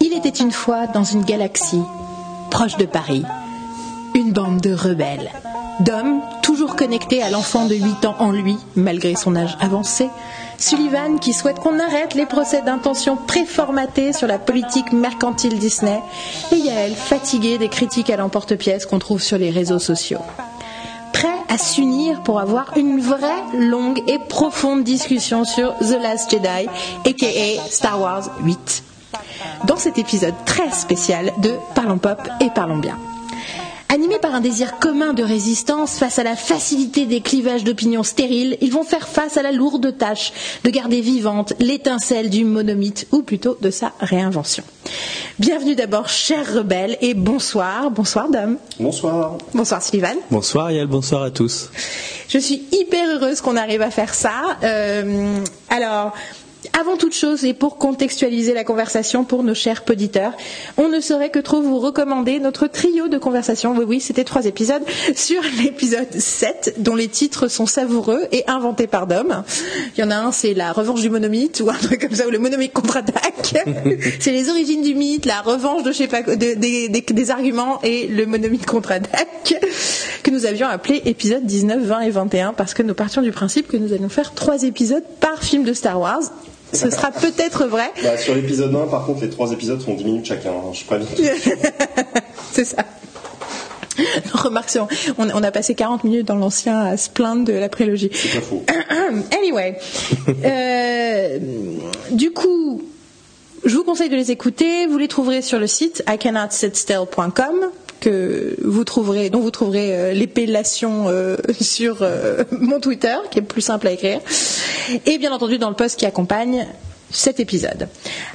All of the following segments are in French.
Il était une fois dans une galaxie proche de Paris, une bande de rebelles, d'hommes toujours connectés à l'enfant de 8 ans en lui, malgré son âge avancé, Sullivan qui souhaite qu'on arrête les procès d'intention préformatés sur la politique mercantile Disney, et Yael fatiguée des critiques à l'emporte-pièce qu'on trouve sur les réseaux sociaux à s'unir pour avoir une vraie longue et profonde discussion sur The Last Jedi, aka Star Wars 8. Dans cet épisode très spécial de Parlons Pop et Parlons Bien. Animés par un désir commun de résistance face à la facilité des clivages d'opinion stériles, ils vont faire face à la lourde tâche de garder vivante l'étincelle du monomythe, ou plutôt de sa réinvention. Bienvenue d'abord, chers rebelles, et bonsoir. Bonsoir, Dom. Bonsoir. Bonsoir, Sylvain. Bonsoir, Yael. Bonsoir à tous. Je suis hyper heureuse qu'on arrive à faire ça. Euh, alors, avant toute chose, et pour contextualiser la conversation pour nos chers poditeurs, on ne saurait que trop vous recommander notre trio de conversation. Oui, oui, c'était trois épisodes sur l'épisode 7, dont les titres sont savoureux et inventés par Dom. Il y en a un, c'est la revanche du monomythe, ou un truc comme ça, ou le monomythe contre-attaque. c'est les origines du mythe, la revanche de, je sais pas, de- des- des- des arguments et le monomythe contre-attaque, que nous avions appelé épisode 19, 20 et 21, parce que nous partions du principe que nous allions faire trois épisodes par film de Star Wars. Ce sera peut-être vrai, Bah, sur l'épisode 1, par contre, les trois épisodes font 10 minutes chacun. hein, Je préviens. c'est ça. Remarque, on, on a passé 40 minutes dans l'ancien à se plaindre de la prélogie. C'est pas faux. anyway, euh, du coup, je vous conseille de les écouter. Vous les trouverez sur le site icannotsitstill.com que vous trouverez, dont vous trouverez euh, l'épellation euh, sur euh, mon Twitter, qui est plus simple à écrire, et bien entendu dans le post qui accompagne cet épisode.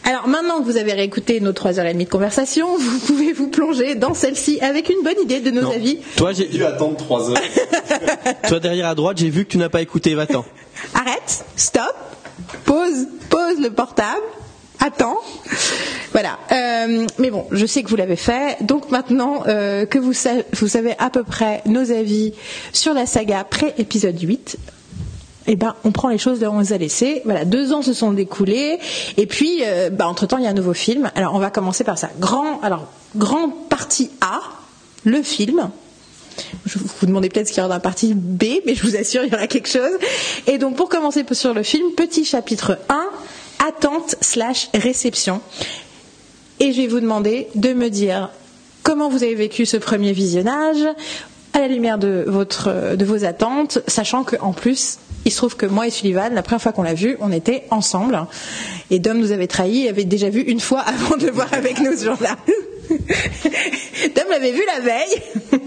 Alors maintenant que vous avez réécouté nos trois heures et demie de conversation, vous pouvez vous plonger dans celle-ci avec une bonne idée de nos Non. avis. Toi, J'ai dû attendre 3 heures. toi derrière à droite, j'ai vu que tu n'as pas écouté Va-t'en. arrête, stop, pose, pose le portable, attends. Voilà. Euh, mais bon, je sais que vous l'avez fait. Donc maintenant euh, que vous, sa- vous savez à peu près nos avis sur la saga pré-épisode 8, eh ben, on prend les choses là où on les a laissées. Voilà, deux ans se sont découlés, et puis, euh, bah, entre temps, il y a un nouveau film. Alors, on va commencer par ça. Grand, alors, grande partie A, le film. Je vous vous demandez peut-être ce qu'il y aura dans la partie B, mais je vous assure, il y aura quelque chose. Et donc, pour commencer sur le film, petit chapitre 1, attente slash réception. Et je vais vous demander de me dire comment vous avez vécu ce premier visionnage à la lumière de, votre, de vos attentes, sachant qu'en plus, il se trouve que moi et Sullivan, la première fois qu'on l'a vu, on était ensemble. Et Dom nous avait trahis, il avait déjà vu une fois avant de le voir avec nous ce jour-là. Dom l'avait vu la veille.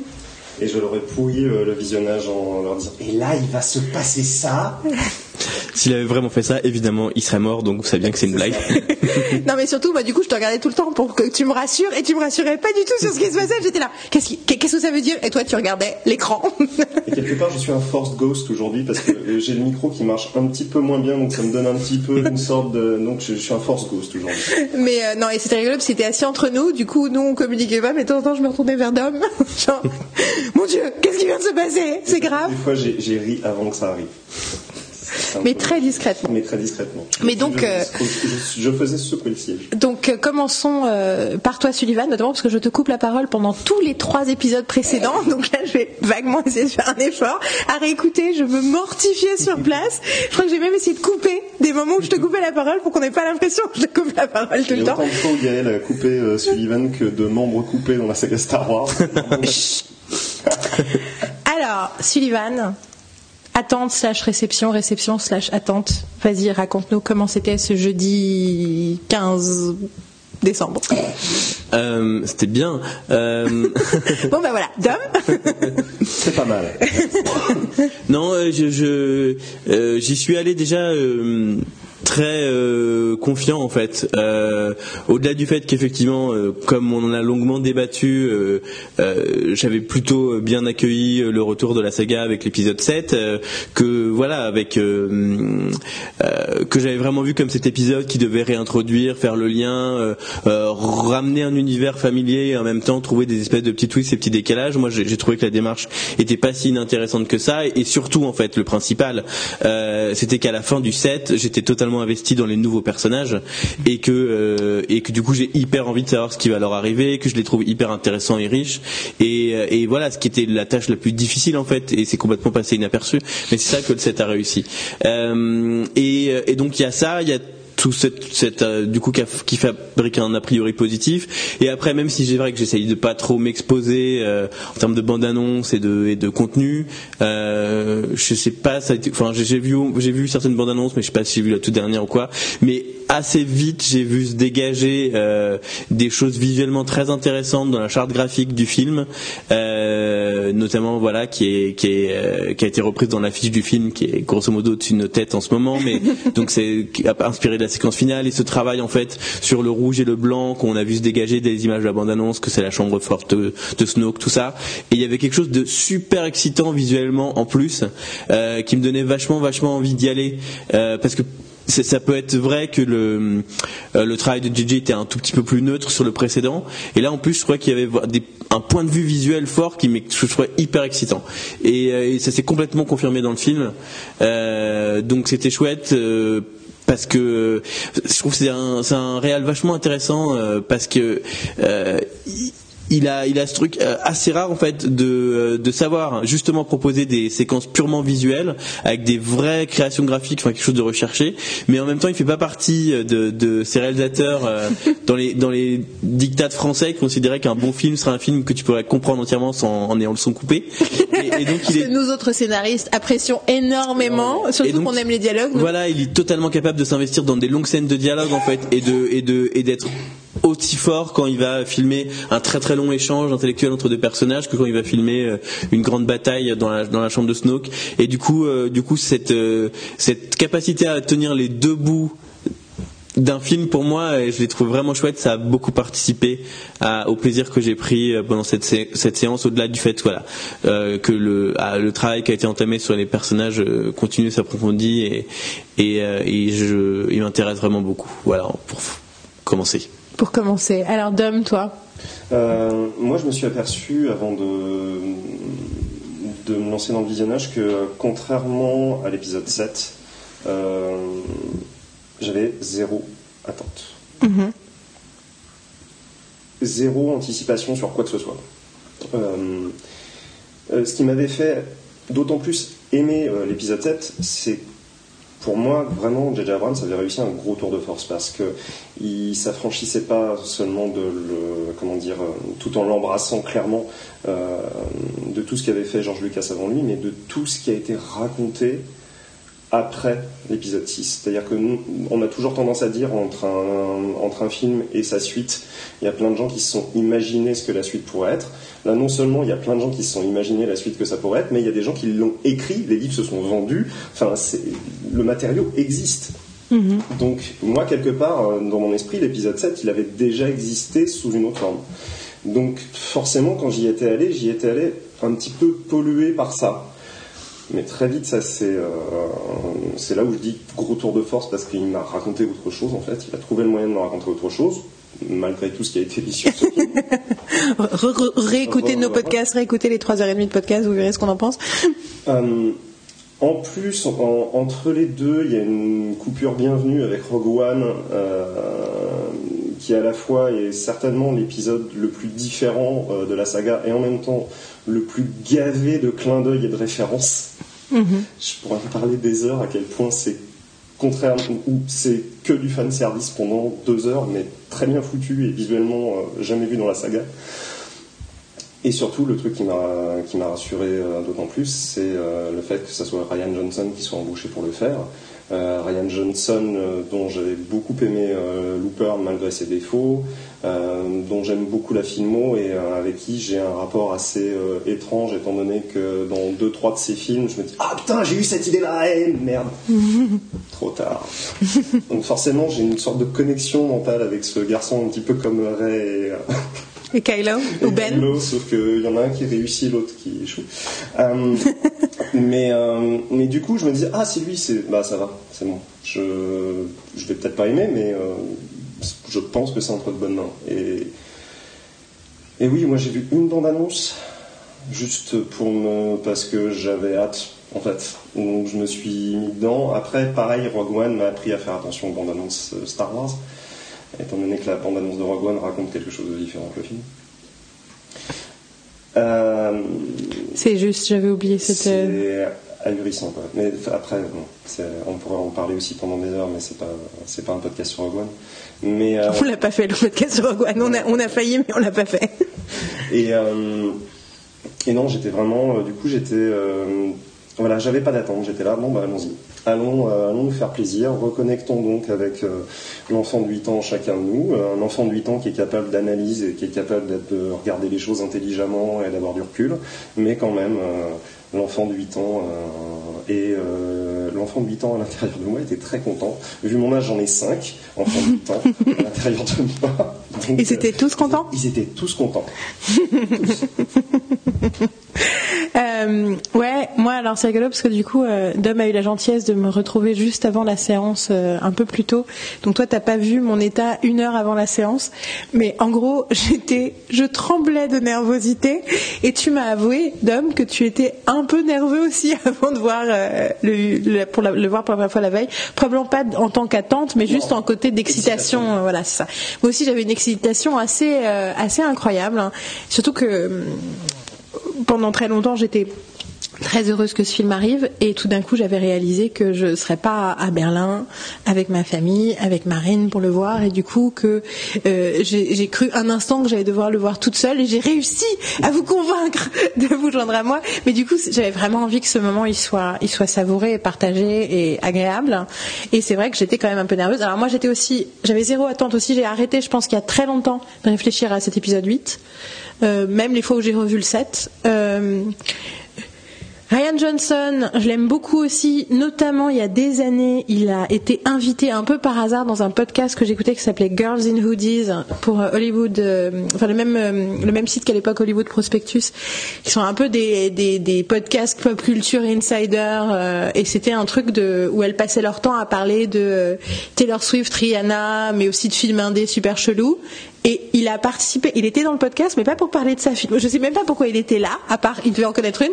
Et je leur ai pourri euh, le visionnage en leur disant Et là, il va se passer ça. S'il avait vraiment fait ça, évidemment, il serait mort, donc vous savez bien que c'est une blague. non mais surtout, moi du coup, je te regardais tout le temps pour que tu me rassures et tu me rassurais pas du tout sur ce qui se passait. J'étais là. Qu'est-ce qui- qu'est-ce que ça veut dire? Et toi, tu regardais l'écran. Et quelque part, je suis un forced ghost aujourd'hui parce que euh, j'ai le micro qui marche un petit peu moins bien, donc ça me donne un petit peu une sorte de. Donc je, je suis un forced ghost aujourd'hui. Mais euh, non, et c'était rigolo parce que c'était assis entre nous. Du coup, nous, on communiquait pas, mais de temps en temps, je me retournais vers Dom. Genre, mon Dieu, qu'est-ce qui vient de se passer? C'est grave. Des fois, j'ai j'ai ri avant que ça arrive. Mais peu- très discrètement. Mais très discrètement. Mais donc, je, euh, je- faisais le siège. Donc, euh, commençons euh, par toi, Sullivan, notamment parce que je te coupe la parole pendant tous les trois épisodes précédents. Donc là, je vais vaguement essayer de faire un effort. À réécouter, je me mortifiais sur place. Je crois que j'ai même essayé de couper des moments où je te coupais la parole pour qu'on n'ait pas l'impression que je te coupe la parole tout le temps. autant de fois où Gaël a coupé euh, Sullivan que de membres coupés dans la saga Star Wars. Alors, Sullivan, attente slash réception, réception slash attente. Vas-y, raconte-nous comment c'était ce jeudi 15 décembre. Euh, c'était bien. Euh, Bon, bah voilà, Dom C'est pas mal. non, euh, je, je, euh, j'y suis allé déjà très euh, confiant en fait. Euh, Au-delà du fait qu'effectivement, euh, comme on en a longuement débattu, j'avais plutôt bien accueilli le retour de la saga avec l'épisode 7, que voilà, avec que j'avais vraiment vu comme cet épisode qui devait réintroduire, faire le lien, ramener un univers familier et en même temps trouver des espèces de petits twists et petits décalages. Moi, j'ai trouvé que la démarche était pas si inintéressante que ça et surtout en fait, le principal, c'était qu'à la fin du 7, j'étais totalement investi dans les nouveaux personnages et que euh, et que du coup j'ai hyper envie de savoir ce qui va leur arriver, que je les trouve hyper intéressants et riches. Et, euh, et voilà ce qui était la tâche la plus difficile en fait et c'est complètement passé inaperçu. Mais c'est ça que le set a réussi. Euh, et, et donc il y a ça il y a tout cette, cette euh, du coup qui fabrique un a priori positif. Et après même si c'est vrai que j'essaye de pas trop m'exposer euh, en termes de bande annonce et de et de contenu euh, je sais pas ça enfin j'ai vu j'ai vu certaines bandes annonces mais je sais pas si j'ai vu la toute dernière ou quoi. Mais assez vite, j'ai vu se dégager euh, des choses visuellement très intéressantes dans la charte graphique du film, notamment voilà qui est qui est qui a été reprise dans l'affiche du film, qui est grosso modo nos têtes en ce moment, mais donc c'est inspiré de la séquence finale et ce travail en fait sur le rouge et le blanc qu'on a vu se dégager des images de la bande-annonce, que c'est la chambre forte de, Snoke, tout ça, et il y avait quelque chose de super excitant visuellement en plus, euh, qui me donnait vachement vachement envie d'y aller, euh, parce que ça peut être vrai que le, euh, le travail de JJ était un tout petit peu plus neutre sur le précédent. Et là, en plus, je crois qu'il y avait un point de vue visuel fort qui je trouvais hyper excitant. Et, ça s'est complètement confirmé dans le film. Donc c'était chouette. Parce que je trouve que c'est un, un réel vachement intéressant parce que il a, il a ce truc euh, assez rare en fait de, euh, de savoir justement proposer des séquences purement visuelles avec des vraies créations graphiques, enfin quelque chose de recherché, mais en même temps il fait pas partie de, de ces réalisateurs euh, dans les dans les dictats français qui considéraient qu'un bon film serait un film que tu pourrais comprendre entièrement sans, en ayant le son coupé. Et, donc il est... nous autres scénaristes apprécions énormément, surtout qu'on aime les dialogues. Voilà, il est totalement capable de s'investir dans des longues scènes de dialogue en fait et de et de et d'être aussi fort quand il va filmer un très très long échange intellectuel entre deux personnages que quand il va filmer euh, une grande bataille dans la, dans la chambre de Snoke. Et du coup, euh, du coup cette, euh, cette capacité à tenir les deux bouts d'un film pour moi et je les trouve vraiment chouettes. Ça a beaucoup participé au plaisir que j'ai pris pendant cette, cette séance au-delà du fait voilà que le, le travail qui a été entamé sur les personnages continue s'approfondit et, et, et je, il m'intéresse vraiment beaucoup. Voilà pour commencer pour commencer. Alors, Dom, toi euh, Moi, je me suis aperçu, avant de, de me lancer dans le visionnage, que contrairement à l'épisode 7, euh, j'avais zéro attente. Mhm. Zéro anticipation sur quoi que ce soit. Euh, ce qui m'avait fait d'autant plus aimer l'épisode 7, c'est pour moi, vraiment, J.J. Abrams avait réussi un gros tour de force parce que il s'affranchissait pas seulement de le, comment dire, tout en l'embrassant clairement euh, de tout ce qu'avait fait George Lucas avant lui, mais de tout ce qui a été raconté après l'épisode 6. C'est-à-dire que nous, on a toujours tendance à dire entre un, entre un film et sa suite, il y a plein de gens qui se sont imaginés ce que la suite pourrait être. Là, non seulement il y a plein de gens qui se sont imaginés la suite que ça pourrait être, mais il y a des gens qui l'ont écrit, les livres se sont vendus, enfin, le matériau existe. Mm-hmm. Donc, moi, quelque part, euh, dans mon esprit, l'épisode 7, il avait déjà existé sous une autre forme. Donc, forcément, quand j'y étais allé, j'y étais allé un petit peu pollué par ça. Mais très vite, ça euh, c'est là où je dis gros tour de force parce qu'il m'a raconté autre chose en fait. Il a trouvé le moyen de me raconter autre chose malgré tout ce qui a été dit sur ce film. réécoutez nos podcasts, réécoutez les 3h30 de podcast, vous verrez ce qu'on en pense. Euh, en plus, entre les deux, il y a une coupure bienvenue avec Rogue One, euh, qui à la fois est certainement l'épisode le plus différent de la saga et en même temps le plus gavé de clins d'œil et de références. Mhm. Je pourrais en parler des heures à quel point c'est contraire ou c'est que du fan service pendant deux heures, mais très bien foutu et visuellement euh, jamais vu dans la saga. et surtout, le truc qui m'a qui m'a rassuré euh, d'autant plus, c'est euh, le fait que ce soit Ryan Johnson qui soit embauché pour le faire. Euh, Ryan Johnson, euh, dont j'avais beaucoup aimé euh, Looper malgré ses défauts, dont j'aime beaucoup la filmo et avec qui j'ai un rapport assez étrange étant donné que dans deux trois de ses films, je me dis ah putain j'ai eu cette idée là, eh, merde, trop tard. Donc forcément j'ai une sorte de connexion mentale avec ce garçon un petit peu comme Ray. Et, Et Kylo Ou Ben Kylo, sauf qu'il y en a un qui réussit, l'autre qui échoue. Euh, mais, euh, mais du coup, je me disais, ah, c'est lui, c'est, bah, ça va, c'est bon. Je, je vais peut-être pas aimer, mais euh, je pense que c'est entre de bonnes mains. Et, et oui, moi j'ai vu une bande-annonce, juste pour me, parce que j'avais hâte, en fait. Donc je me suis mis dedans. Après, pareil, Rogue One m'a appris à faire attention aux bandes-annonces euh, Star Wars étant donné que la bande-annonce de Rogue One raconte quelque chose de différent que le film. Euh, C'est juste, j'avais oublié cette. c'est ahurissant, quoi. Mais après, bon, on pourrait en parler aussi pendant des heures, mais c'est pas, c'est pas un podcast sur Rogue One. Mais, euh, On l'a pas fait le podcast sur Rogue One. On a, on a failli, mais on l'a pas fait. Et, euh, et non, j'étais vraiment, euh, du coup, j'étais, euh, voilà, j'avais pas d'attente, j'étais là, bon, bah, allons-y. Allons, euh, allons nous faire plaisir, reconnectons donc avec euh, l'enfant de 8 ans, chacun de nous, Euh, un enfant de 8 ans qui est capable d'analyse et qui est capable d'être- de regarder les choses intelligemment et d'avoir du recul, mais quand même, l'enfant de 8 ans euh, et euh, l'enfant de 8 ans à l'intérieur de moi était très content. Vu mon âge, j'en ai 5 enfants de 8 ans à l'intérieur de moi. Donc, Ils étaient tous contents? Ils étaient tous contents. Euh, ouais, moi alors c'est rigolo parce que du coup, euh, Dom a eu la gentillesse de me retrouver juste avant la séance, euh, un peu plus tôt. Donc toi, t'as pas vu mon état une heure avant la séance, mais en gros, j'étais, je tremblais de nervosité et tu m'as avoué, Dom, que tu étais un peu nerveux aussi avant de voir euh, le, le- pour la- le voir pour la première fois la veille. Probablement pas en tant qu'attente, mais juste en côté d'excitation. Excitation. euh, Voilà, c'est ça. Moi aussi, j'avais une excitation assez, assez incroyable. hein. Surtout que pendant très longtemps, j'étais très heureuse que ce film arrive. Et tout d'un coup j'avais réalisé que je serais pas à Berlin avec ma famille, avec Marine pour le voir. Et du coup que euh, j'ai cru un instant que j'allais devoir le voir toute seule. Et j'ai réussi à vous convaincre de vous joindre à moi. Mais du coup j'avais vraiment envie que ce moment il soit il soit savouré partagé et agréable. Et c'est vrai que j'étais quand même un peu nerveuse. Alors moi j'étais aussi j'avais zéro attente aussi. J'ai arrêté je pense qu'il y a très longtemps de réfléchir à cet épisode 8 euh, même les fois où j'ai revu le 7 euh, Ryan Johnson, je l'aime beaucoup aussi, notamment il y a des années, il a été invité un peu par hasard dans un podcast que j'écoutais qui s'appelait Girls in Hoodies pour euh, Hollywood, euh, enfin le même euh, le même site qu'à l'époque Hollywood Prospectus, qui sont un peu des des, podcasts pop culture insider et c'était un truc de où elles passaient leur temps à parler de Taylor Swift, Rihanna, mais aussi de films indés super chelous. Et il a participé, il était dans le podcast, mais pas pour parler de sa film. Je sais même pas pourquoi il était là, à part, il devait en connaître une.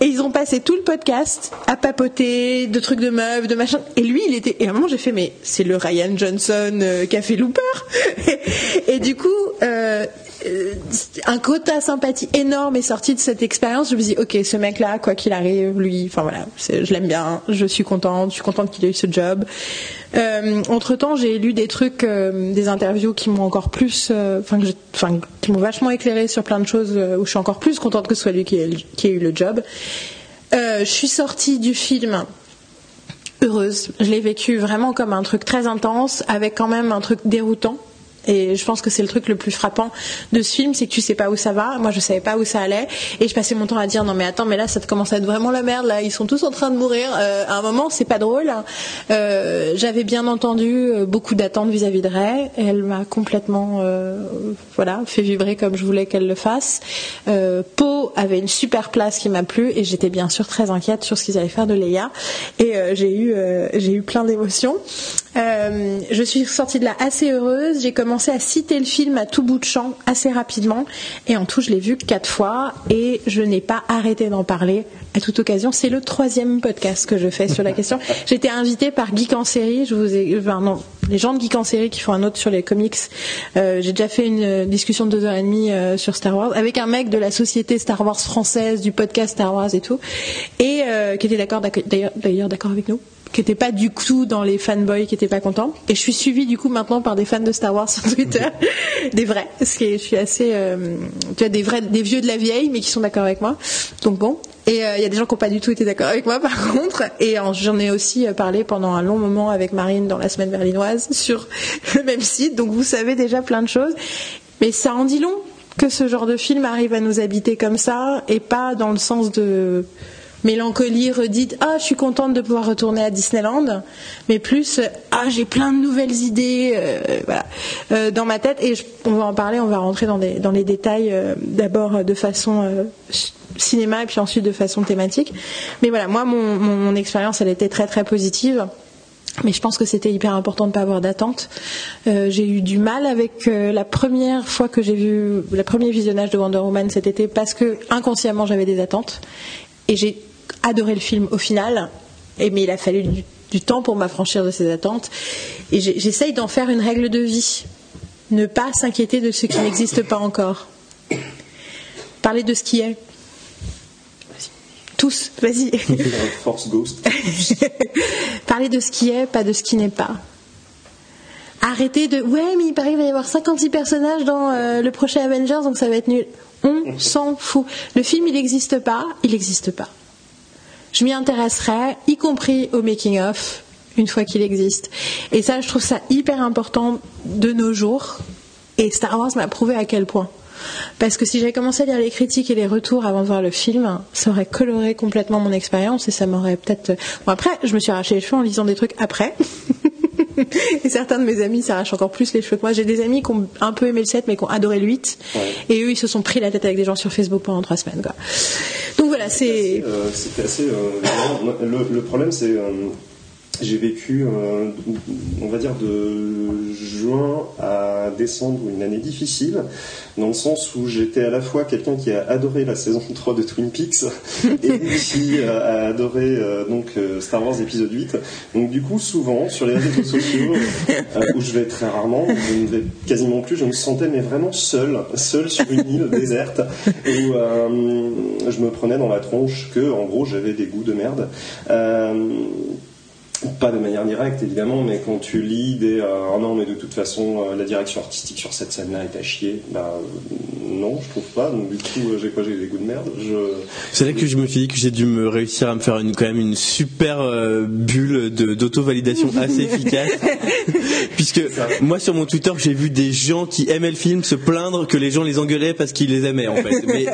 Et ils ont passé tout le podcast à papoter de trucs de meufs, de machin. Et lui, il était. Et à un moment, j'ai fait, mais c'est le Ryan Johnson euh, qui Looper. et, du coup, euh, un quota sympathie énorme est sorti de cette expérience. Je me dis, ok, ce mec-là, quoi qu'il arrive, lui, enfin voilà, je l'aime bien, je suis contente, je suis contente qu'il ait eu ce job. Euh, entre temps, j'ai lu des trucs, euh, des interviews qui m'ont encore plus, euh, enfin, qui m'ont vachement éclairé sur plein de choses euh, où je suis encore plus contente que ce soit lui qui ait, qui ait eu le job. Euh, je suis sortie du film heureuse. Je l'ai vécu vraiment comme un truc très intense, avec quand même un truc déroutant. Et je pense que c'est le truc le plus frappant de ce film, c'est que tu sais pas où ça va. Moi, je savais pas où ça allait, et je passais mon temps à dire non mais attends, mais là ça commence à être vraiment la merde. Là, ils sont tous en train de mourir. Euh, à un moment, c'est pas drôle. Euh, J'avais bien entendu euh, beaucoup d'attentes vis-à-vis de Ray. Elle m'a complètement, euh, voilà, fait vibrer comme je voulais qu'elle le fasse. Poe avait une super place qui m'a plu, et j'étais bien sûr très inquiète sur ce qu'ils allaient faire de Leia. Et j'ai eu, j'ai eu plein d'émotions. Euh, je suis sortie de là assez heureuse. J'ai commencé à citer le film à tout bout de champ assez rapidement. Et en tout, je l'ai vu quatre fois et je n'ai pas arrêté d'en parler à toute occasion. C'est le troisième podcast que je fais sur la question. J'ai été invitée par Geek en série. Je vous ai, enfin, non, les gens de Geek en série qui font un autre sur les comics. Euh, J'ai déjà fait une discussion de deux heures et demie euh, sur Star Wars avec un mec de la société Star Wars française, du podcast Star Wars et tout, et euh, qui était d'accord d'ailleurs d'accord avec nous qui n'étaient pas du tout dans les fanboys qui n'étaient pas contents. Et je suis suivie du coup maintenant par des fans de Star Wars sur Twitter, des vrais, parce que je suis assez, euh, tu vois, des vrais, des vieux de la vieille, mais qui sont d'accord avec moi. Donc bon. Et il y a des gens qui n'ont pas du tout été d'accord avec moi par contre. Et j'en ai aussi parlé pendant un long moment avec Marine dans la semaine berlinoise sur le même site. Donc vous savez déjà plein de choses. Mais ça en dit long que ce genre de film arrive à nous habiter comme ça et pas dans le sens de mélancolie redite ah je suis contente de pouvoir retourner à Disneyland mais plus ah j'ai plein de nouvelles idées euh, euh, dans ma tête et on va en parler on va rentrer dans, dans les détails euh, d'abord de façon cinéma et puis ensuite de façon thématique. Mais voilà moi mon, mon expérience elle était très très positive. Mais je pense que c'était hyper important de ne pas avoir d'attente. J'ai eu du mal avec la première fois que j'ai vu le premier visionnage de Wonder Woman cet été parce que inconsciemment j'avais des attentes. Et j'ai adoré le film au final. Et, mais il a fallu du, du temps pour m'affranchir de ces attentes et j'essaye d'en faire une règle de vie. Ne pas s'inquiéter de ce qui n'existe pas encore. Parler de ce qui est. Tous, vas-y. Force Ghost. Parler de ce qui est, pas de ce qui n'est pas. Arrêtez de. Ouais, mais il paraît qu'il va y avoir 56 personnages dans euh, le prochain Avengers, donc ça va être nul. On s'en fout. Le film, il n'existe pas, il n'existe pas. Je m'y intéresserai, y compris au making-of, une fois qu'il existe. Et ça, je trouve ça hyper important de nos jours. Et Star Wars m'a prouvé à quel point. Parce que si j'avais commencé à lire les critiques et les retours avant de voir le film, ça aurait coloré complètement mon expérience et ça m'aurait peut-être. Bon, après, je me suis arraché les cheveux en lisant des trucs après. et certains de mes amis s'arrachent encore plus les cheveux que moi. J'ai des amis qui ont un peu aimé le 7 mais qui ont adoré le 8. Et eux, ils se sont pris la tête avec des gens sur Facebook pendant trois semaines. Quoi. Donc voilà, c'est. C'était assez. Euh, le, le, problème, c'est. Euh, j'ai vécu, euh, on va dire, de juin à décembre une année difficile, dans le sens où j'étais à la fois quelqu'un qui a adoré la saison 3 de Twin Peaks et qui a adoré euh, donc euh, Star Wars épisode 8. Donc du coup, souvent, sur les réseaux sociaux, où je vais très rarement, je ne vais quasiment plus, je me sentais mais vraiment seul, seul sur une île déserte, où je me prenais dans la tronche que, en gros, j'avais des goûts de merde pas de manière directe évidemment, mais quand tu lis des euh, oh non mais de toute façon euh, la direction artistique sur cette scène-là est à chier, bah non je trouve pas. Donc du coup euh, j'ai quoi j'ai des goûts de merde. Je... C'est là que je me suis dit que j'ai dû me réussir à me faire une, quand même une super bulle d'auto-validation assez efficace, puisque moi sur mon Twitter j'ai vu des gens qui aimaient le film se plaindre que les gens les engueulaient parce qu'ils les aimaient en fait. Mais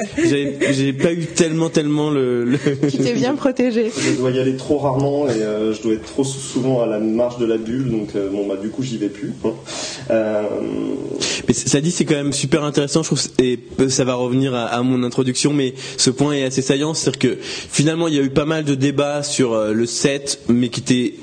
j'ai pas eu tellement tellement le. le... Qui t'es bien protégé. Je dois y aller trop rarement et je dois être trop souvent à la marge de la bulle, donc euh, bon bah du coup j'y vais plus. Hein. Euh, mais ça dit c'est quand même super intéressant, je trouve, et ça va revenir à, mon introduction, mais ce point est assez saillant, c'est-à-dire que finalement il y a eu pas mal de débats sur euh, le set, mais qui était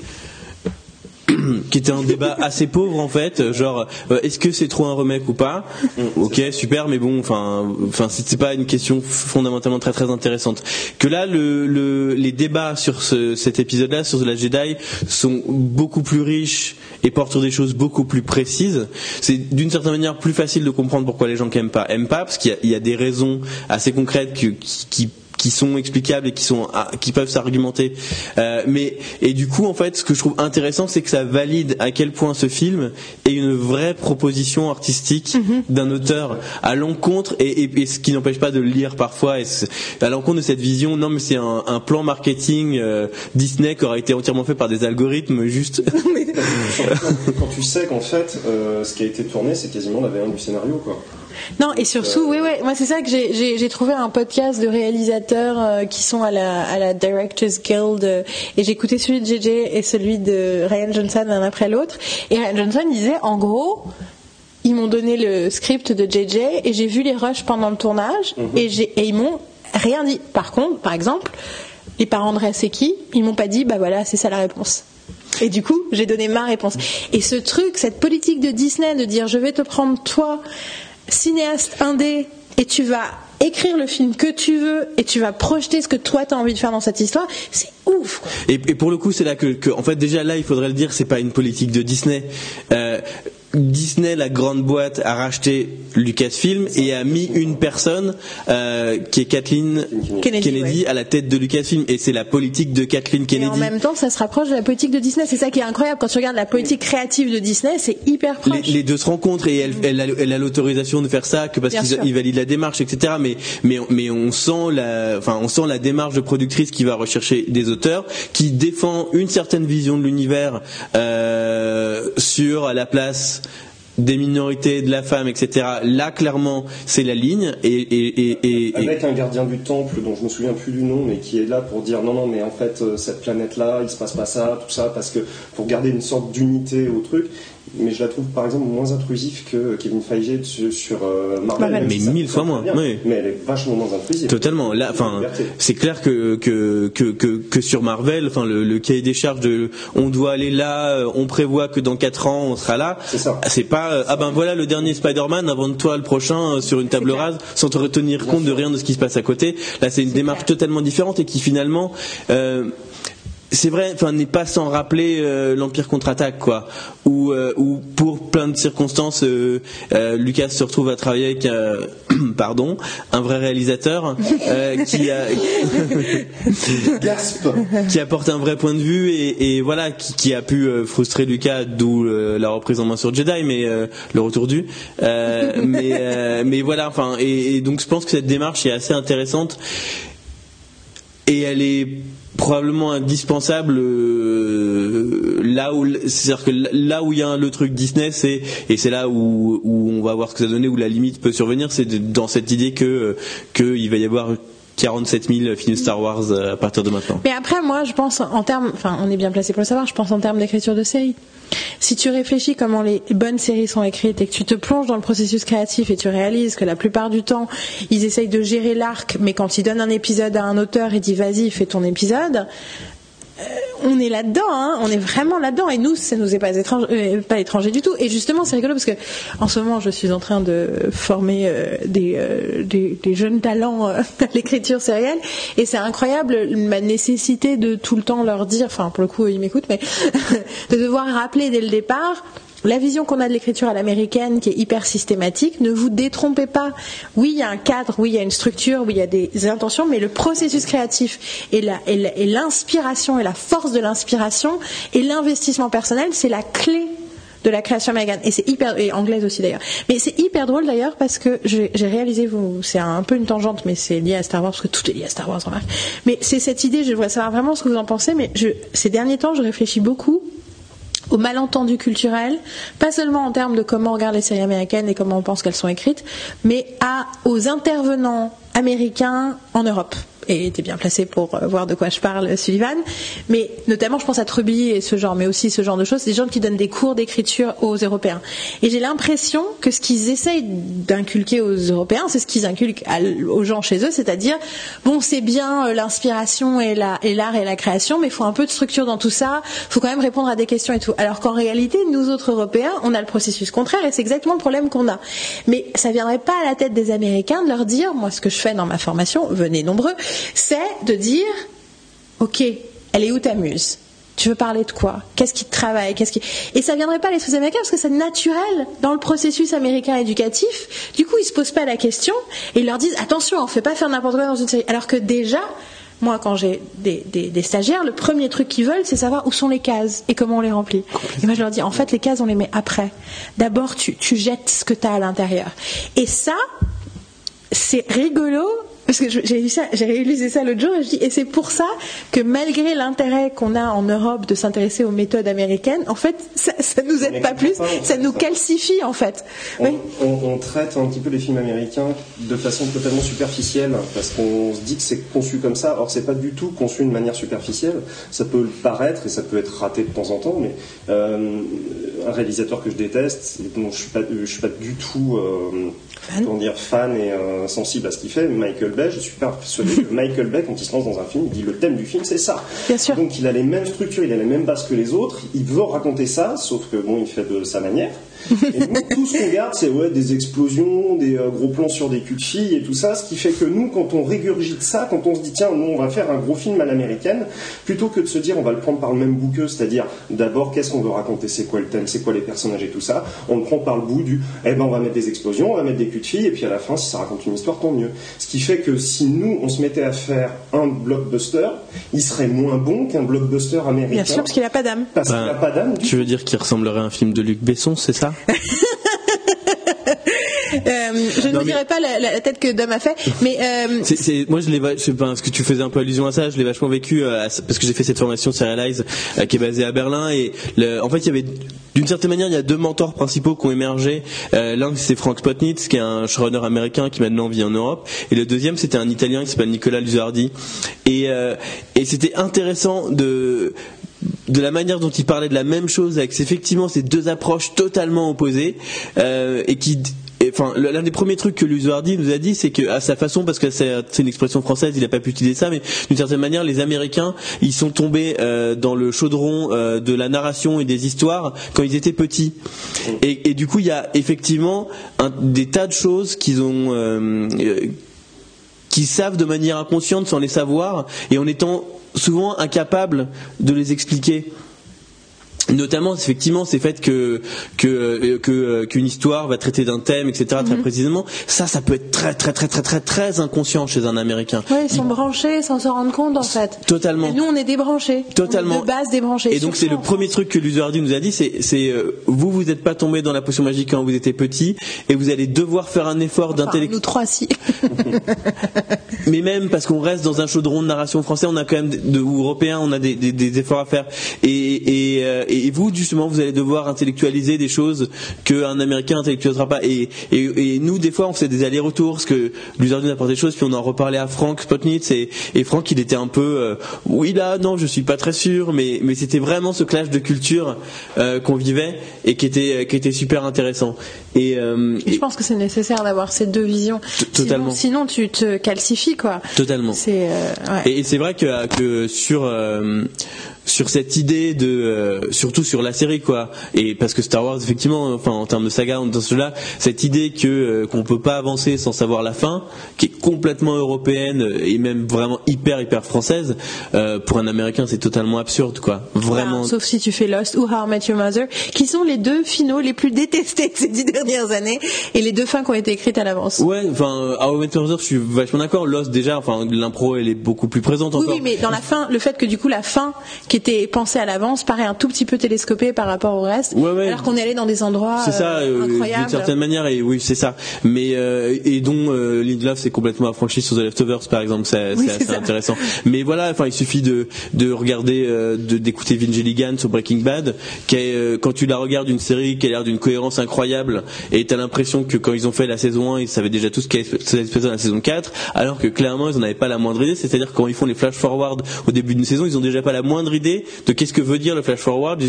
qui était un débat assez pauvre en fait, genre euh, est-ce que c'est trop un remake ou pas? Mm. Ok, super, mais bon, enfin, enfin, c'était pas une question fondamentalement très très intéressante. Que là, le, les débats sur cet épisode-là, sur la Jedi, sont beaucoup plus riches et portent sur des choses beaucoup plus précises. C'est d'une certaine manière plus facile de comprendre pourquoi les gens qui aiment pas aiment pas, parce qu'il y, a des raisons assez concrètes qui, qui qui sont explicables et qui sont ah, qui peuvent s'argumenter. Euh, mais et du coup en fait ce que je trouve intéressant c'est que ça valide à quel point ce film est une vraie proposition artistique mhm. d'un auteur à l'encontre et, et, ce qui n'empêche pas de le lire parfois et à l'encontre de cette vision non mais c'est un, un, plan marketing euh, Disney qui aurait été entièrement fait par des algorithmes juste. quand, tu sais qu'en fait euh, ce qui a été tourné c'est quasiment la V1 du scénario quoi. Non, et surtout, oui, oui, moi c'est ça que j'ai trouvé un podcast de réalisateurs euh, qui sont à la, à la Directors Guild euh, et j'ai écouté celui de JJ et celui de Ryan Johnson l'un après l'autre. Et Ryan Johnson disait, en gros, ils m'ont donné le script de JJ et j'ai vu les rushs pendant le tournage mhm. et, et ils m'ont rien dit. Par contre, par exemple, les parents de c'est qui? Ils m'ont pas dit, bah voilà, c'est ça la réponse. Et du coup, j'ai donné ma réponse. Et ce truc, cette politique de Disney de dire je vais te prendre toi cinéaste indé et tu vas écrire le film que tu veux et tu vas projeter ce que toi tu as envie de faire dans cette histoire, c'est ouf. Et, pour le coup, c'est là que, en fait, déjà là, il faudrait le dire, c'est pas une politique de Disney. Euh, Disney, la grande boîte, a racheté Lucasfilm et a mis une personne euh, qui est Kathleen Kennedy, Kennedy, à la tête de Lucasfilm et c'est la politique de Kathleen Et Kennedy. en même temps, ça se rapproche de la politique de Disney. C'est ça qui est incroyable. Quand tu regardes la politique créative de Disney, c'est hyper proche. les deux se rencontrent et elle, elle a, l'autorisation de faire ça que parce qu'ils valident la démarche, etc. Mais mais on sent la, démarche de productrice qui va rechercher des auteurs, qui défend une certaine vision de l'univers euh, sur la place des minorités, de la femme, etc. Là, clairement, c'est la ligne. Et, Avec un gardien du temple dont je me souviens plus du nom, mais qui est là pour dire non, non, mais en fait, euh, cette planète-là, il se passe pas ça, tout ça, parce que pour garder une sorte d'unité au truc. Mais je la trouve par exemple moins intrusive que Kevin Feige sur, sur, euh, Marvel. Marvel. Mais ça mille fois moins, très bien. oui. Mais elle est vachement moins intrusive. Totalement. Là, enfin, c'est clair que que, que que que sur Marvel, enfin, le, le cahier des charges de, on doit aller là, euh, on prévoit que dans quatre ans on sera là. C'est ça. C'est pas, euh, ah ben voilà le dernier Spider-Man, avant de toi le prochain euh, sur une table rase, sans te retenir compte de rien de ce qui se passe à côté. Là, c'est une démarche totalement différente et qui finalement. C'est vrai, enfin, n'est pas sans rappeler euh, l'Empire contre-attaque, quoi. Où, euh, où pour plein de circonstances, euh, euh, Lucas se retrouve à travailler avec, pardon, un vrai réalisateur qui a Gasp qui apporte un vrai point de vue et, et voilà qui, qui a pu frustrer Lucas, d'où la reprise en main sur Jedi, mais le retour du. Mais mais voilà, enfin et, et donc je pense que cette démarche est assez intéressante et elle est probablement indispensable euh, là où c'est-à-dire que là où il y a le truc Disney c'est et c'est là où, où on va voir ce que ça donne où la limite peut survenir c'est dans cette idée que que il va y avoir 47 000 films Star Wars euh, à partir de maintenant. Mais après, moi, je pense en termes, enfin, on est bien placé pour le savoir, je pense en termes d'écriture de série. Si tu réfléchis comment les bonnes séries sont écrites et que tu te plonges dans le processus créatif et tu réalises que la plupart du temps, ils essayent de gérer l'arc, mais quand ils donnent un épisode à un auteur et disent vas-y, fais ton épisode, on est là-dedans, hein, on est vraiment là-dedans, et nous, ça nous est pas étrange, euh, pas étranger du tout. Et justement, c'est rigolo parce que en ce moment, je suis en train de former euh, des, euh, jeunes talents euh, à l'écriture sérielle, et c'est incroyable ma nécessité de tout le temps leur dire, enfin pour le coup, ils m'écoutent, mais de devoir rappeler dès le départ. La vision qu'on a de l'écriture à l'américaine, qui est hyper systématique, ne vous détrompez pas. Oui, il y a un cadre, oui, il y a une structure, oui, il y a des intentions, mais le processus créatif et l'inspiration et la force de l'inspiration et l'investissement personnel, c'est la clé de la création américaine. Et c'est hyper anglaise aussi d'ailleurs. Mais c'est hyper drôle d'ailleurs parce que j'ai réalisé c'est un peu une tangente mais c'est lié à Star Wars parce que tout est lié à Star Wars remarque mais c'est cette idée je voudrais savoir vraiment ce que vous en pensez mais ces derniers temps je réfléchis beaucoup au malentendu culturel, pas seulement en termes de comment on regarde les séries américaines et comment on pense qu'elles sont écrites, mais à, aux intervenants américains en Europe. Et t'es bien placé pour euh, voir de quoi je parle, Sullivan. Mais notamment, je pense à Truby et ce genre, mais aussi ce genre de choses, des gens qui donnent des cours d'écriture aux Européens. Et j'ai l'impression que ce qu'ils essayent d'inculquer aux Européens, c'est ce qu'ils inculquent aux gens chez eux, c'est-à-dire, bon, c'est bien euh, l'inspiration et l'art et la création, mais il faut un peu de structure dans tout ça, il faut quand même répondre à des questions et tout. Alors qu'en réalité, nous autres Européens, on a le processus contraire et c'est exactement le problème qu'on a. Mais ça viendrait pas à la tête des Américains de leur dire, moi ce que je fais dans ma formation, venez nombreux, c'est de dire, ok, elle est où ta muse? Tu veux parler de quoi? Qu'est-ce qui te travaille? Qu'est-ce qui? Et ça viendrait pas les sous américains parce que c'est naturel dans le processus américain éducatif. Du coup, ils se posent pas la question et ils leur disent attention, on fait pas faire n'importe quoi dans une série. Alors que déjà, moi, quand j'ai des, des- des stagiaires, le premier truc qu'ils veulent, c'est savoir où sont les cases et comment on les remplit. Et moi, je leur dis en fait, les cases, on les met après. D'abord, tu, tu jettes ce que tu as à l'intérieur. Et ça, c'est rigolo parce que j'ai lu ça- j'ai réalisé ça l'autre jour et je dis et c'est pour ça que malgré l'intérêt qu'on a en Europe de s'intéresser aux méthodes américaines, en fait, ça, ça nous aide pas plus, pas, ça nous ça. calcifie en fait. On, Oui. on- on traite un petit peu les films américains de façon totalement superficielle parce qu'on se dit que c'est conçu comme ça. Or, c'est pas du tout conçu de manière superficielle. Ça peut le paraître et ça peut être raté de temps en temps, mais euh, un réalisateur que je déteste, dont je suis pas, je suis pas du tout euh, Fan. comment dire, fan et euh, sensible à ce qu'il fait, Michael Bay, je suis persuadé que Michael Bay, quand il se lance dans un film, il dit le thème du film, c'est ça. Bien sûr. Donc il a les mêmes structures, il a les mêmes bases que les autres, il veut raconter ça, sauf que bon, il fait de sa manière. Et nous, tout ce qu'on garde, c'est ouais, des explosions, des euh, gros plans sur des culs de filles et tout ça, ce qui fait que nous, quand on régurgite ça, quand on se dit tiens, nous on va faire un gros film à l'américaine, plutôt que de se dire on va le prendre par le même bout qu'eux, c'est-à-dire d'abord qu'est-ce qu'on veut raconter, c'est quoi le thème, c'est quoi les personnages et tout ça, on le prend par le bout du eh ben on va mettre des explosions, on va mettre des culs de filles et puis à la fin si ça raconte une histoire tant mieux. Ce qui fait que si nous on se mettait à faire un blockbuster, il serait moins bon qu'un blockbuster américain. Bien sûr, parce qu'il n'a pas d'âme. Parce qu'il n'a pas d'âme. Tu veux dire qu'il ressemblerait à un film de Luc Besson, c'est ça? Euh, je ne Non, vous mais- dirai pas la, la tête que Dom a fait, mais euh, C'est- c'est- moi je l'ai va- je sais pas parce que tu faisais un peu allusion à ça je l'ai vachement vécu euh, parce que j'ai fait cette formation Serialize euh, qui est basée à Berlin et le- en fait il y avait d'une certaine manière il y a deux mentors principaux qui ont émergé. L'un c'est Frank Spotnitz qui est un showrunner américain qui maintenant vit en Europe et le deuxième c'était un italien qui s'appelle Nicolas Luzardi. Et, et c'était intéressant de de la manière dont il parlait de la même chose avec effectivement ces deux approches totalement opposées euh, et qui enfin l'un des premiers trucs que Luzoardi nous a dit c'est que à sa façon parce que c'est une expression française il n'a pas pu utiliser ça mais d'une certaine manière les Américains ils sont tombés euh, dans le chaudron euh, de la narration et des histoires quand ils étaient petits. Et, du coup il y a effectivement des tas de choses qu'ils ont qui savent de manière inconsciente sans les savoir et en étant souvent incapables de les expliquer. Notamment, effectivement, c'est fait que que euh, que euh, qu'une histoire va traiter d'un thème, etc. Très précisément. Ça, ça peut être très très très très très très inconscient chez un Américain. ouais, ils sont branchés sans se rendre compte en fait. Totalement. Et nous, on est débranchés. Totalement. On est de base débranchés. Et donc c'est le premier truc que Luzoardi nous a dit, c'est c'est euh, vous vous n'êtes pas tombé dans la potion magique quand vous étiez petit et vous allez devoir faire un effort Enfin, d'intellectuel. nous trois, si. mais même parce qu'on reste dans un chaudron de narration français, on a quand même de, ou européen, on a des, des- des efforts à faire. Et, et, et vous, justement, vous allez devoir intellectualiser des choses qu'un Américain intellectualisera pas. Et, et, et nous, des fois, on fait des allers-retours, parce que Luzardi nous apporte des choses, puis on en reparlait à Franck Spotnitz, et, et Franck, il était un peu, euh, oui là, non, je suis pas très sûr, mais, mais c'était vraiment ce clash de culture euh, qu'on vivait et qui était, qui était super intéressant. Et, euh, je pense que c'est nécessaire d'avoir ces deux visions. totalement. Sinon, sinon, tu te calcifies, quoi. totalement. Ouais. Et, c'est vrai que, que sur sur cette idée de euh, surtout sur la série quoi. Et parce que Star Wars effectivement enfin en termes de saga dans cela cette idée que euh, qu'on peut pas avancer sans savoir la fin qui est complètement européenne et même vraiment hyper hyper française euh, pour un américain c'est totalement absurde quoi. Vraiment. Voilà, sauf si tu fais Lost ou How I Met Your Mother, qui sont les deux finaux les plus détestés de ces dix dernières années et les deux fins qui ont été écrites à l'avance. ouais enfin euh, How I Met Your Mother je suis vachement d'accord. Lost déjà enfin l'impro elle est beaucoup plus présente Oui, encore. oui, mais dans la fin, le fait que du coup la fin qui était pensée à l'avance paraît un tout petit peu télescopée par rapport au reste, Ouais, ouais. alors qu'on est allé dans des endroits C'est ça, euh, euh, incroyables. d'une certaine manière, et oui, c'est ça. Mais euh, et dont euh, Lindelof s'est complètement affranchi sur The Leftovers, par exemple, c'est Oui, assez ça. intéressant. Mais voilà, enfin, il suffit de de regarder, de d'écouter Vince Gilligan sur Breaking Bad, qui est, quand tu la regardes une série qui a l'air d'une cohérence incroyable, et t'as l'impression que quand ils ont fait la saison 1, ils savaient déjà tout ce qui allait se passer dans la saison 4, alors que clairement, ils en avaient pas la moindre idée. C'est-à-dire quand ils font les flash forward au début d'une saison, ils ont déjà pas la moindre idée de qu'est-ce que veut dire le flash forward.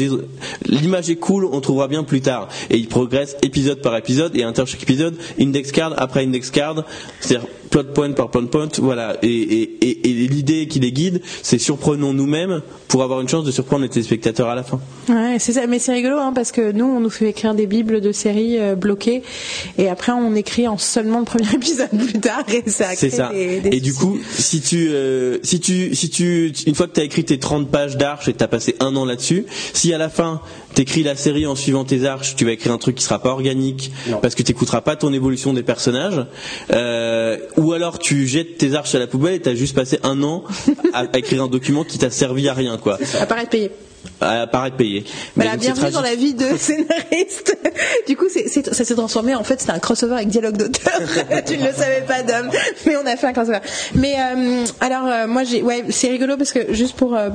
L'image est cool, on trouvera bien plus tard. Et ils progressent épisode par épisode et inter chaque épisode, index card après index card, c'est-à-dire plot point par plot point, voilà. Et, et, et, et l'idée qui les guide, c'est surprenons nous-mêmes pour avoir une chance de surprendre les téléspectateurs à la fin. Ouais, c'est ça, mais c'est rigolo hein, parce que nous, on nous fait écrire des bibles de séries euh, bloquées et après on écrit en seulement le premier épisode plus tard et ça C'est ça. des, des et du coup, si tu, euh, si tu, si tu, une fois que tu as écrit tes 30 pages d'arches et que tu as passé un an là-dessus, si à la fin t'écris la série en suivant tes arches, tu vas écrire un truc qui sera pas organique Non. parce que t'écouteras pas ton évolution des personnages, euh, ou alors tu jettes tes arches à la poubelle et t'as juste passé un an à, à écrire un document qui t'a servi à rien, quoi, apparaître payé. à paraître payé. Mais Voilà, donc, c'est bienvenue dans la vie de scénariste. du coup, ça s'est transformé. En fait, c'était un crossover avec dialogue d'auteur. tu ne le savais pas, Dom, mais on a fait un crossover. Mais euh, alors, euh, moi, j'ai, ouais, c'est rigolo parce que juste pour euh,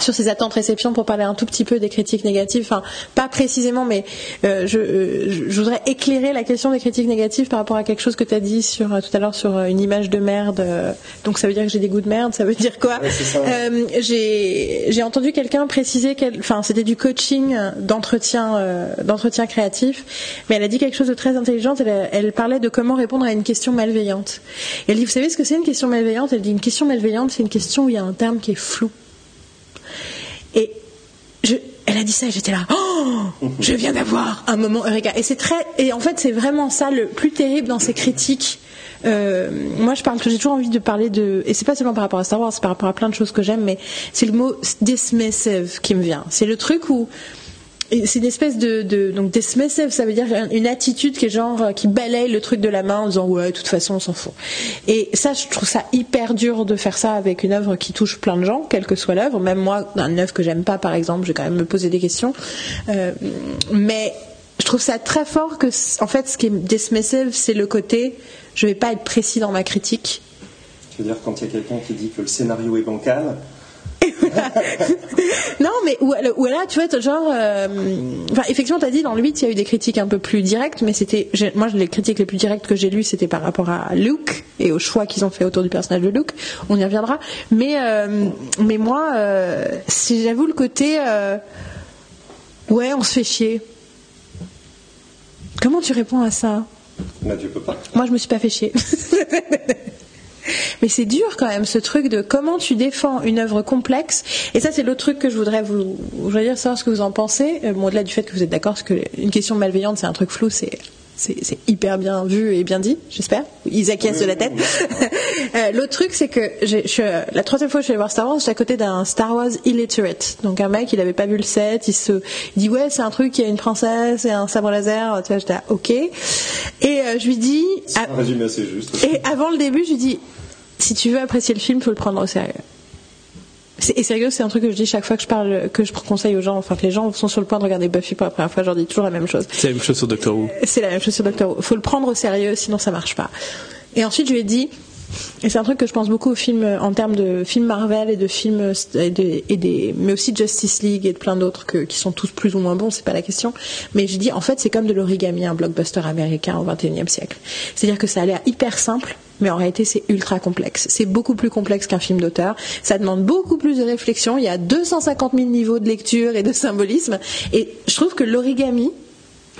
sur ces attentes réception pour parler un tout petit peu des critiques négatives, enfin pas précisément, mais euh, je, euh, je- voudrais éclairer la question des critiques négatives par rapport à quelque chose que tu as dit sur euh, tout à l'heure sur euh, une image de merde. euh, donc ça veut dire que j'ai des goûts de merde, ça veut dire quoi Ouais. Euh, j'ai entendu quelqu'un préciser qu'elle, enfin c'était du coaching d'entretien euh, d'entretien créatif, mais elle a dit quelque chose de très intelligent. Elle, elle parlait de comment répondre à une question malveillante. Et elle dit vous savez ce que c'est une question malveillante? Elle dit une question malveillante c'est une question où il y a un terme qui est flou. Et je, elle a dit ça et j'étais là, oh, je viens d'avoir un moment Eureka. Et c'est très, et en fait c'est vraiment ça le plus terrible dans ces critiques. Euh, moi, je parle, j'ai toujours envie de parler de, et c'est pas seulement par rapport à Star Wars, c'est par rapport à plein de choses que j'aime, mais c'est le mot dismissive qui me vient. C'est le truc où c'est une espèce de, de donc dismissive, ça veut dire une attitude qui est genre euh, qui balaye le truc de la main en disant ouais de toute façon on s'en fout. Et ça je trouve ça hyper dur de faire ça avec une œuvre qui touche plein de gens, quelle que soit l'œuvre. Même moi, une œuvre que j'aime pas par exemple, je vais quand même me poser des questions. Euh, mais je trouve ça très fort que en fait ce qui est dismissive c'est le côté je vais pas être précis dans ma critique. Tu veux dire quand il y a quelqu'un qui dit que le scénario est bancal non, mais ou, là, tu vois, genre, euh, enfin, effectivement, t'as dit dans le 8, il y a eu des critiques un peu plus directes, mais c'était, moi, les critiques les plus directes que j'ai lues, c'était par rapport à Luke et au choix qu'ils ont fait autour du personnage de Luke. On y reviendra. Mais, euh, mais moi, euh, si j'avoue le côté, ouais, on se fait chier. Comment tu réponds à ça? Bah, tu peux pas. Moi, je me suis pas fait chier. Mais c'est dur quand même ce truc de comment tu défends une œuvre complexe. Et ça, c'est l'autre truc que je voudrais vous, dire savoir ce que vous en pensez. Euh, au-delà du fait que vous êtes d'accord, parce qu'une question malveillante, c'est un truc flou, c'est c'est hyper bien vu et bien dit, j'espère. Ils acquiescent de la tête. Euh, l'autre truc, c'est que je, la troisième fois que je suis allée voir Star Wars, j'étais à côté d'un Star Wars illiterate. Donc un mec, il avait pas vu le set, il se il dit ouais, c'est un truc, il y a une princesse et un sabre laser. Tu vois, j'étais ok. Et euh, je lui dis. C'est un résumé assez juste. Et avant le début, je lui dis si tu veux apprécier le film, faut le prendre au sérieux. Et sérieux, c'est un truc que je dis chaque fois que je parle, que je conseille aux gens. Enfin, que les gens sont sur le point de regarder Buffy pour la première fois, je leur dis toujours la même chose. C'est la même chose sur Doctor Who. C'est la même chose sur Doctor Who. Faut le prendre au sérieux, sinon ça marche pas. Et ensuite, je lui ai dit, et c'est un truc que je pense beaucoup aux films en termes de films Marvel et de films et, des, mais aussi Justice League et de plein d'autres qui sont tous plus ou moins bons, c'est pas la question. Mais je dis en fait c'est comme de l'origami, un blockbuster américain au XXIe siècle. C'est-à-dire que ça a l'air hyper simple, mais en réalité c'est ultra complexe. C'est beaucoup plus complexe qu'un film d'auteur. Ça demande beaucoup plus de réflexion. Il y a 250 000 niveaux de lecture et de symbolisme. Et je trouve que l'origami,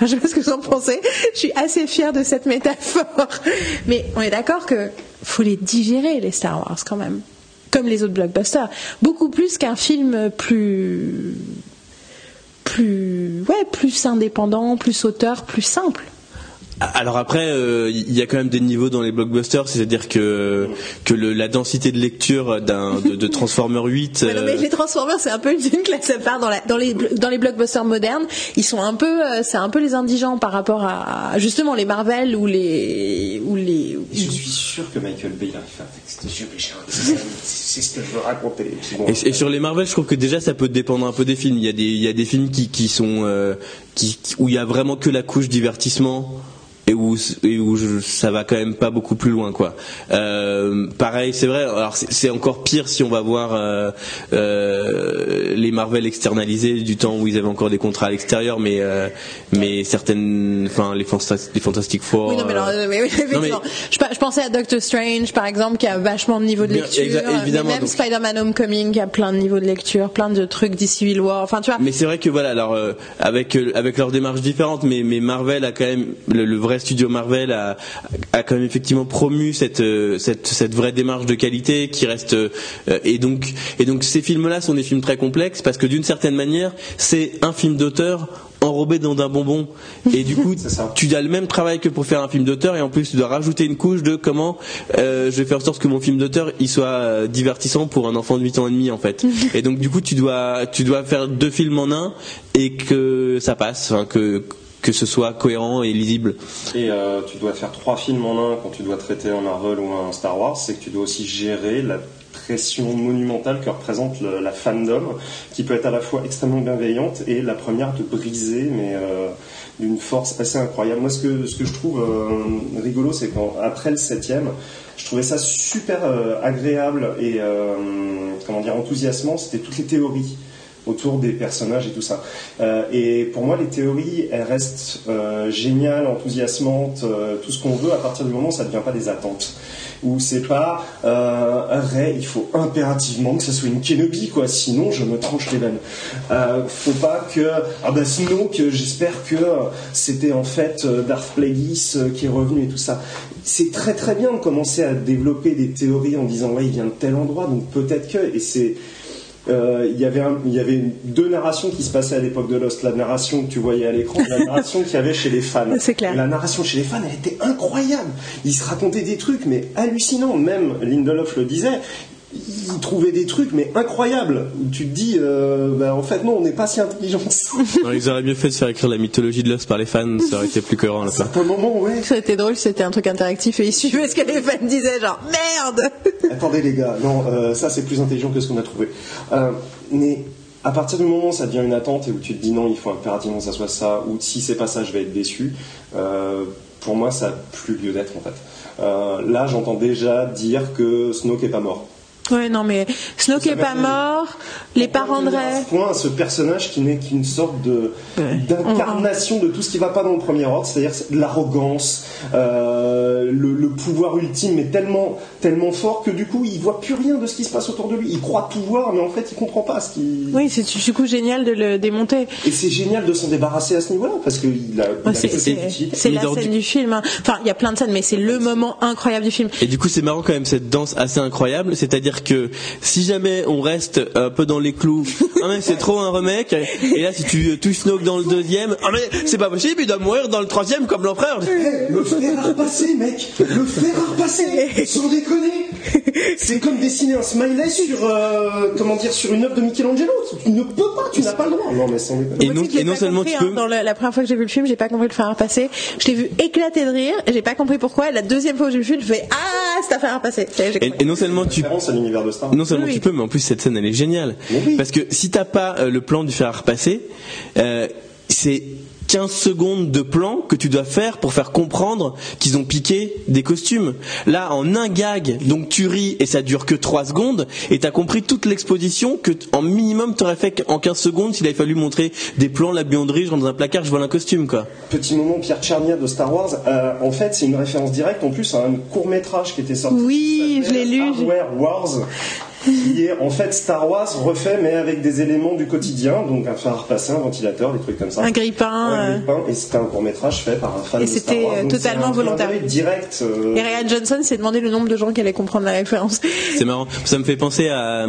je sais pas ce que vous en pensez. Je suis assez fière de cette métaphore. Mais on est d'accord que faut les digérer, les Star Wars, quand même. Comme les autres blockbusters. Beaucoup plus qu'un film plus, plus, ouais, plus indépendant, plus auteur, plus simple. Alors après, il euh, y a quand même des niveaux dans les blockbusters, c'est-à-dire que que le, la densité de lecture d'un de, de Transformer 8. non, mais euh, les Transformers, c'est un peu une classe à part dans, la, dans les dans les blockbusters modernes. Ils sont un peu, euh, c'est un peu les indigents par rapport à justement les Marvel ou les ou les. Je suis sûr que Michael Bay a fait un texte C'est ce que je veux raconter. et, sur les Marvel, je trouve que déjà ça peut dépendre un peu des films. Il y a des il y a des films qui qui sont qui, où il y a vraiment que la couche divertissement et où, et où je, ça va quand même pas beaucoup plus loin quoi. Euh, pareil, c'est vrai. Alors c'est encore pire si on va voir euh, euh, les Marvel externalisés du temps où ils avaient encore des contrats à l'extérieur, mais mais certaines, enfin les, les Fantastic Four. Oui, non, mais, euh, mais, non, mais... Je, je, pensais à Doctor Strange par exemple qui a vachement de niveau de lecture. évidemment, même Spider-Man Homecoming qui a plein de niveaux de lecture, plein de trucs d'ici Civil War. Enfin tu vois. Mais c'est vrai que voilà, alors avec avec leurs démarches différentes, mais mais Marvel a quand même le, le vrai studio Marvel a, a quand même effectivement promu cette, euh, cette, cette vraie démarche de qualité qui reste euh, et donc et donc ces films-là sont des films très complexes parce que d'une certaine manière c'est un film d'auteur enrobé dans un bonbon. Et du coup tu as le même travail que pour faire un film d'auteur et en plus tu dois rajouter une couche de comment euh, je vais faire en sorte que mon film d'auteur il soit divertissant pour un enfant de 8 ans et demi en fait. Et donc du coup tu dois tu dois faire deux films en un et que ça passe enfin que que ce soit cohérent et lisible. Et euh, tu dois faire trois films en un quand tu dois traiter un Marvel ou un Star Wars, c'est que tu dois aussi gérer la pression monumentale que représente la fandom, qui peut être à la fois extrêmement bienveillante et la première de briser, mais euh, d'une force assez incroyable. Moi, ce que, ce que je trouve euh, rigolo, c'est qu'après le septième, je trouvais ça super agréable et comment dire enthousiasmant. C'était toutes les théories autour des personnages et tout ça. Euh, et pour moi, les théories, elles restent euh, géniales, enthousiasmantes, euh, tout ce qu'on veut à partir du moment où ça ne devient pas des attentes. Où c'est pas un Ray, il faut impérativement que ce soit une Kenobi, quoi, sinon je me tranche les veines. faut pas que. Ah bah que j'espère que c'était en fait Darth Plagueis qui est revenu et tout ça. C'est très très bien de commencer à développer des théories en disant ouais, il vient de tel endroit, donc peut-être que. Et c'est euh, il y avait un- il y avait deux narrations qui se passaient à l'époque de Lost. La narration que tu voyais à l'écran, et la narration qu'il y avait chez les fans. C'est clair. Et la narration chez les fans, elle était incroyable. Ils se racontaient des trucs, mais hallucinants. Même Lindelof le disait. Ils trouvaient des trucs, mais incroyables. Où tu te dis, euh, bah, en fait, non, on n'est pas si. Non, ils auraient mieux fait de faire écrire la mythologie de Lost par les fans, ça aurait été plus cohérent là. À un moment, ouais. Ça était drôle, c'était un truc interactif et ils suivaient ce que les fans disaient, genre merde Attendez les gars, non, euh, ça c'est plus intelligent que ce qu'on a trouvé. Euh, mais à partir du moment où ça devient une attente et où tu te dis non, il faut impérativement que ça soit ça, ou si c'est pas ça, je vais être déçu, euh, pour moi ça n'a plus lieu d'être en fait. Là, j'entends déjà dire que Snoke est pas mort. Ouais, non, mais Snoke Ça est pas mort, les parents de à Rey. ce point ce personnage qui n'est qu'une sorte de d'incarnation de tout ce qui va pas dans le premier ordre, c'est-à-dire de l'arrogance, euh, le, le pouvoir ultime, mais tellement tellement fort que du coup il voit plus rien de ce qui se passe autour de lui. Il croit tout voir, mais en fait il comprend pas ce qui. Oui, c'est du coup génial de le démonter. Et c'est génial de s'en débarrasser à ce niveau-là parce il a Ouais, c'est la scène du- du film. hein. Enfin, il y a plein de scènes, mais c'est le moment incroyable du film. Et du coup, c'est marrant quand même cette danse assez incroyable. C'est-à-dire que si jamais on reste un peu dans les clous, ah mais c'est trop un remake. Et là, si tu touches Snoke dans le deuxième, ah mais c'est pas possible, il doit mourir dans le troisième comme l'empereur. Le fer à repasser, mec Le fer à repasser Sans déconner C'est comme dessiner un smiley sur, euh, comment dire, sur une œuvre de Michelangelo. Tu ne peux pas, tu n'as pas le droit. Non, mais sans déconner. Et non, et seulement compris, tu hein. peux. Dans la, la première fois que j'ai vu le film, j'ai pas compris le faire passer. Je l'ai vu éclater de rire. J'ai pas compris pourquoi. Et la deuxième fois que j'ai vu le film, je fais ah, c'est à faire passer. J'ai Et, non seulement tu à l'univers de Star Wars. Non seulement Oui, tu peux, mais en plus cette scène elle est géniale. Oui. Parce que si t'as pas euh, le plan du fer à repasser, euh, c'est 15 secondes de plan que tu dois faire pour faire comprendre qu'ils ont piqué des costumes. Là, en un gag, donc tu ris et ça dure que 3 secondes, et t'as compris toute l'exposition que en minimum t'aurais fait en 15 secondes s'il avait fallu montrer des plans, la buanderie, je rentre dans un placard, je vole un costume quoi. Petit moment Pierre Tchernia de Star Wars. Euh, en fait, c'est une référence directe en plus à un court métrage qui était sorti. Oui, je l'ai lu. Hardware Wars. Qui est en fait Star Wars refait mais avec des éléments du quotidien, donc un fer à repasser, un ventilateur, des trucs comme ça. Un grille-pain. Ouais, euh, grille-pain, et c'était un court métrage fait par un fan Et de Star c'était, Wars. euh, Donc, totalement un volontaire. direct. euh, Et Ryan Johnson s'est demandé le nombre de gens qui allaient comprendre la référence. C'est marrant. Ça me fait penser à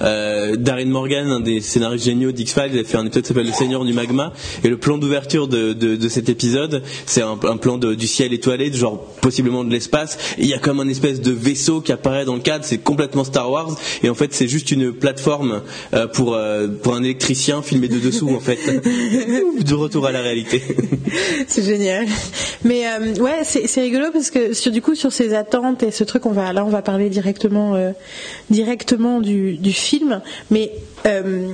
euh, Darren Morgan, un des scénaristes géniaux d'X-Files. Il a fait un épisode qui s'appelle Le Seigneur du Magma. Et le plan d'ouverture de, de, de cet épisode, c'est un, un plan de- du ciel étoilé, de genre possiblement de l'espace. Et Il y a comme un espèce de vaisseau qui apparaît dans le cadre. C'est complètement Star Wars. Et en fait, c'est juste une plateforme euh, pour euh, pour un électricien filmé de dessous, en fait. de retour à la réalité. c'est génial. Mais euh, ouais, c'est c'est rigolo parce que sur, du coup sur ces attentes et ce truc, on va là on va parler directement euh, directement du, du film. Mais euh,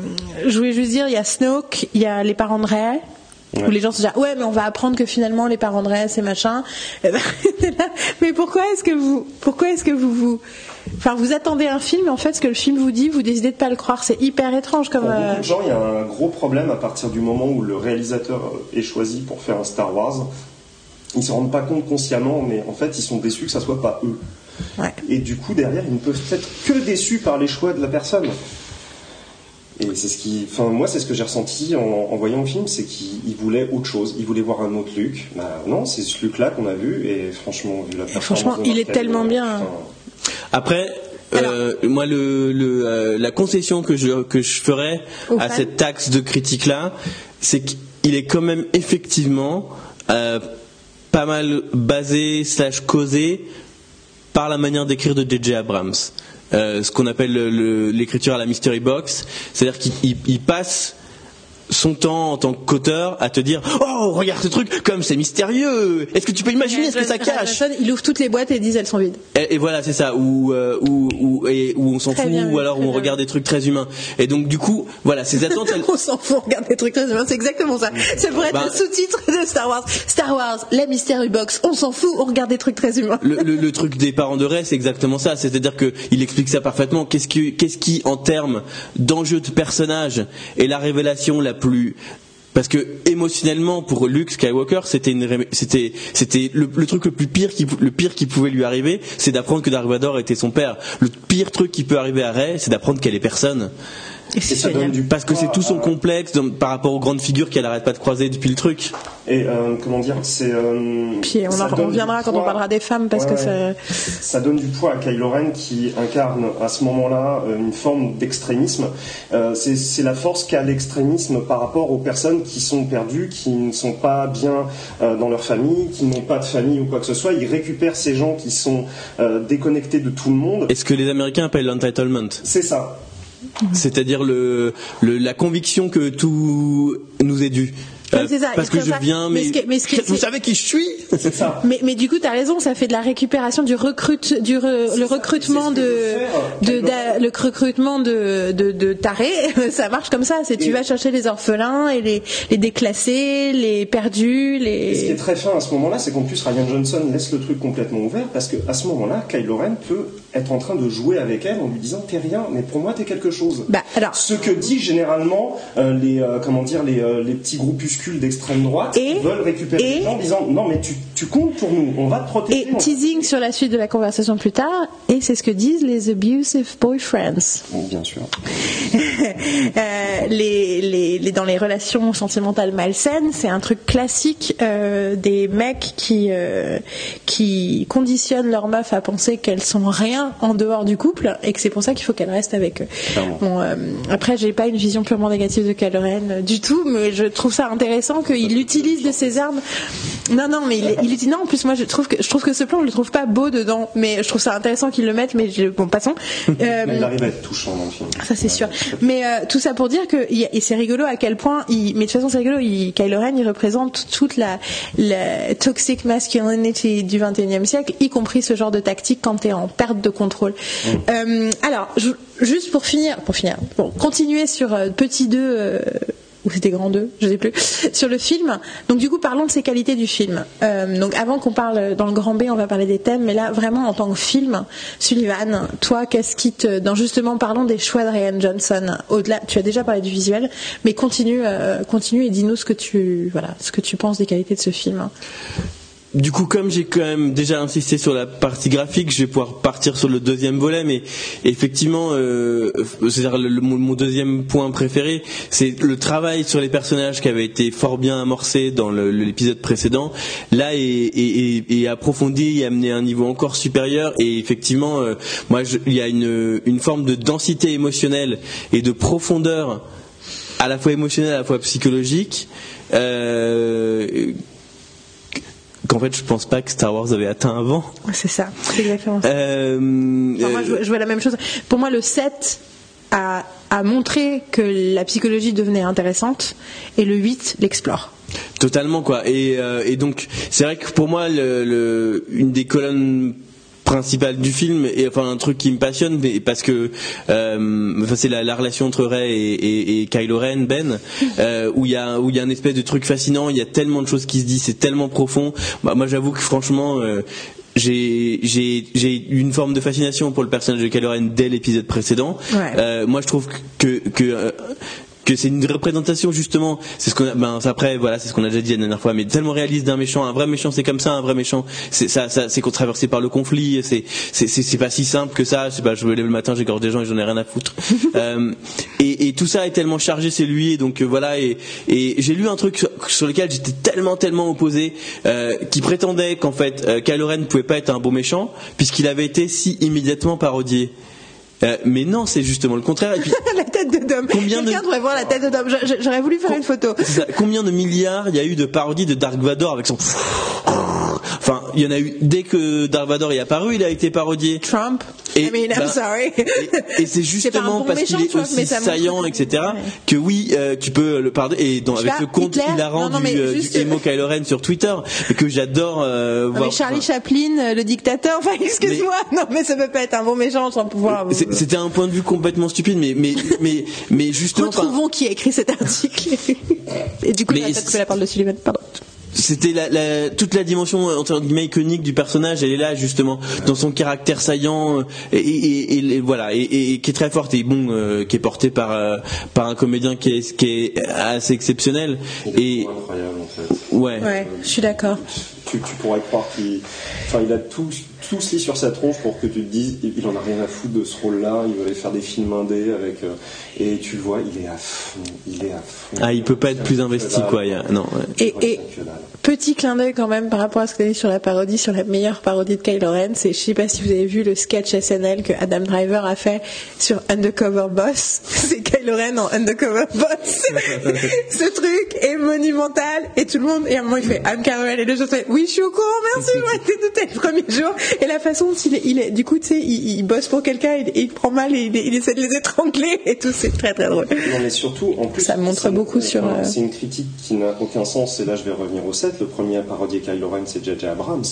je voulais juste dire, il y a Snoke, il y a les parents de. Ouais. Où les gens se disent ouais mais on va apprendre que finalement les parents de Rey c'est machin. Ben, mais pourquoi est-ce que vous pourquoi est-ce que vous vous enfin vous attendez un film et en fait ce que le film vous dit vous décidez de pas le croire c'est hyper étrange comme Pour euh, beaucoup de gens, il y a un gros problème à partir du moment où le réalisateur euh, est choisi pour faire un Star Wars. Ils se rendent pas compte consciemment, mais en fait, ils sont déçus que ça soit pas eux. ouais. Et du coup, derrière, ils ne peuvent être que déçus par les choix de la personne. Et c'est ce qui, enfin, moi, c'est ce que j'ai ressenti en, en voyant le film, c'est qu'ils voulaient autre chose. Ils voulaient voir un autre Luc. Bah, non, c'est ce Luc-là qu'on a vu, et franchement, vu la franchement, il est tellement Hamill, bien. putain. Après, euh, moi, le, le, euh, la concession que je, que je ferais à cette taxe de critique-là, c'est qu'il est quand même effectivement euh, pas mal basé slash causé par la manière d'écrire de J.J. Abrams. Ce qu'on appelle le- le- l'écriture à la mystery box, c'est-à-dire qu'il il- il passe son temps en tant qu'auteur à te dire oh regarde ce truc comme c'est mystérieux est-ce que tu peux imaginer ce que ça cache? Il ouvre toutes les boîtes et dit elles sont vides et, et voilà, c'est ça, où, euh, où, où, et, où on s'en fout, bien, ou alors où on bien. regarde des trucs très humains. Et donc, du coup, voilà, ces attentes, elles- on s'en fout, on regarde des trucs très humains, c'est exactement ça. Ça pourrait être Bah- le sous-titre de Star Wars. Star Wars, la Mystery Box, on s'en fout, on regarde des trucs très humains. le, le- le truc des parents de Ray, c'est exactement ça. C'est-à-dire qu'il explique ça parfaitement. Qu'est-ce qui, qu'est-ce qui, en termes d'enjeu de personnage, est la révélation la parce que émotionnellement pour Luke Skywalker c'était le, truc le plus pire qui pouvait lui arriver c'est d'apprendre que Dark Vador était son père. Le pire truc qui peut arriver à Rey c'est d'apprendre qu'elle est personne Et c'est ça donne du Parce que c'est tout son complexe dans- par rapport aux grandes figures qu'elle arrête pas de croiser depuis le truc. Et euh, comment dire, c'est. euh, Puis on ça en reviendra quand on parlera des femmes parce Ouais, que ouais. ça. ça donne du poids à Kylo Ren qui incarne à ce moment-là euh, une forme d'extrémisme. Euh, c'est c'est la force qu'a l'extrémisme par rapport aux personnes qui sont perdues, qui ne sont pas bien euh, dans leur famille, qui n'ont pas de famille ou quoi que ce soit. Il récupère ces gens qui sont euh, déconnectés de tout le monde. Et ce que les Américains appellent l'entitlement? C'est ça. C'est-à-dire le, le- la conviction que tout nous est dû. Euh, c'est ça, parce que je ça. viens, Mais ce ce vous savez qui je suis? C'est ça. Mais, mais du coup, tu as raison, ça fait de la récupération du recrute, du re- le recrutement de, que le recrutement de, de, de tarés. ça marche comme ça. C'est tu vas chercher les orphelins et les, les déclassés, les perdus, Et ce qui est les. très fin à ce moment-là, c'est qu'en plus Ryan Johnson laisse le truc complètement ouvert parce qu'à ce moment-là, Kylo Ren peut être en train de jouer avec elle en lui disant t'es rien, mais pour moi t'es quelque chose. Bah, alors. Ce que dit généralement euh, les euh, comment dire les, euh, les petits groupuscules d'extrême droite Et- qui veulent récupérer et- les gens en disant non mais tu, tu comptes pour nous, on va te protéger. Et on teasing sur la suite de la conversation plus tard, et c'est ce que disent les abusive boyfriends. Bon, bien sûr. Euh, les, les, les- dans les relations sentimentales malsaines, c'est un truc classique euh, des mecs qui, euh, qui conditionnent leur meuf à penser qu'elles sont rien en dehors du couple et que c'est pour ça qu'il faut qu'elles restent avec eux. Bon, après, j'ai pas une vision purement négative de Kylo Ren euh, du tout, mais je trouve ça intéressant qu'il utilise de ses armes. Non, non, mais il, il utilise. Non, en plus, moi, je trouve que je trouve que ce plan, je le trouve pas beau dedans, mais je trouve ça intéressant qu'il le mette. Mais je, bon, passons. Euh, Mais il arrive à être touchant dans le film. ça c'est sûr. Mais euh, tout ça pour dire que et c'est rigolo à quel point il, mais de toute façon c'est rigolo. Il, Kylo Ren il représente toute la, la toxic masculinity du 21e siècle, y compris ce genre de tactique quand t'es en perte de contrôle. Euh, alors je- juste pour finir, pour finir, bon, continuer sur euh, petit 2 euh, ou c'était grand 2, je sais plus, sur le film. Donc du coup, parlons de ces qualités du film. Euh, donc avant qu'on parle dans le grand B, on va parler des thèmes, mais là vraiment en tant que film, Sullivan, toi, qu'est-ce qui te, dans justement parlons des choix de Ryan Johnson. Au-delà, tu as déjà parlé du visuel, mais continue, euh, continue et dis-nous ce que tu, ce que tu penses des qualités de ce film. Du coup, comme j'ai quand même déjà insisté sur la partie graphique, je vais pouvoir partir sur le deuxième volet. Mais effectivement, euh, c'est-à-dire mon deuxième point préféré, c'est le travail sur les personnages qui avait été fort bien amorcé dans l'épisode précédent. Là, est, est- approfondi et amené à un niveau encore supérieur. Et effectivement, euh, moi, il y a une, une forme de densité émotionnelle et de profondeur à la fois émotionnelle, à la fois psychologique. Euh, qu'en fait je pense pas que Star Wars avait atteint avant. C'est ça, c'est exactement ça. Euh, Enfin, moi, je, vois- je vois la même chose. Pour moi, le 7 a, a montré que la psychologie devenait intéressante et le 8 l'explore. Totalement quoi. Et, euh, et donc c'est vrai que pour moi le, le- une des colonnes principales du film et enfin un truc qui me passionne mais parce que euh, c'est la, la relation entre Rey et, et, et Kylo Ren Ben euh, où il y a où il y a un espèce de truc fascinant il y a tellement de choses qui se disent c'est tellement profond Bah, moi j'avoue que franchement euh, j'ai j'ai une forme de fascination pour le personnage de Kylo Ren dès l'épisode précédent Ouais. Euh, moi je trouve que que que c'est une représentation justement. C'est ce qu'on a ben après voilà c'est ce qu'on a déjà dit la dernière fois mais tellement réaliste d'un méchant. Un vrai méchant c'est comme ça un vrai méchant. C'est ça, ça c'est traversé par le conflit c'est c'est pas si simple que ça. C'est pas je me lève le matin j'égorge des gens et j'en ai rien à foutre. Euh, et, et tout ça est tellement chargé c'est lui et donc euh, voilà et et j'ai lu un truc sur, sur lequel j'étais tellement tellement opposé euh, qui prétendait qu'en fait euh, Kylo Ren ne pouvait pas être un beau méchant puisqu'il avait été si immédiatement parodié Euh, mais non c'est justement le contraire et puis la tête de Dom. Combien de- Quelqu'un devrait voir la tête de Dom. J'aurais voulu faire une photo. Ça. Combien de milliards il y a eu de parodies de Dark Vador avec son. Enfin, il y en a eu dès que Dark Vador est apparu, il a été parodié. Trump? Et- I mean, I'm bah, sorry. Et, et c'est justement bon parce qu'il est aussi saillant, etc., Ouais. que oui, euh, tu peux le pardonner. Et Je avec le compte Hitler hilarant Non, non, du, euh, juste- du Emo Kylo Ren sur Twitter, que j'adore euh, voir. mais Charlie enfin, Chaplin, euh, le dictateur, enfin excuse-moi, non mais ça peut pas être un bon méchant sans pouvoir. C'était un point de vue complètement stupide, mais mais mais mais justement. Retrouvons qui a écrit cet article. Et du coup, on va peut-être que la parole de Sullivan. Pardon. C'était la, la- toute la dimension euh, entre guillemets iconique du personnage elle est là justement dans son caractère saillant euh, et, et- et- et voilà et, et- et qui est très forte et bon euh, qui est porté par euh, par un comédien qui est qui est assez exceptionnel et incroyable en fait. ouais, Ouais, je suis d'accord. tu, tu pourrais croire qu'il, enfin, il a tout, tout lit sur sa tronche pour que tu te dises, il en a rien à foutre de ce rôle-là. Il veut aller faire des films indés avec, euh, et tu le vois, il est à fond, il est à fond. Ah, il peut pas être plus investi, quoi. il y a- Non. ouais. Et, et petit clin d'œil quand même par rapport à ce que tu as dit sur la parodie, sur la meilleure parodie de Kylo Ren, c'est je sais pas si vous avez vu le sketch SNL que Adam Driver a fait sur Undercover Boss. C'est Kylo Ren en Undercover Boss. ce truc est monumental et tout le monde et à un moment il fait I'm Kylo Ren et le autres fait oui je suis au courant merci j'aurais été douté le premier jour et la façon dont il est, il est du coup tu sais il, il bosse pour quelqu'un et, et il prend mal et il, il essaie de les étrangler et tout c'est très très drôle. Non, mais surtout, en plus, Ça montre beaucoup sur, euh, C'est une critique qui n'a aucun sens, et là je vais revenir au 7. Le premier à parodier Kylo Ren, c'est J.J. Abrams.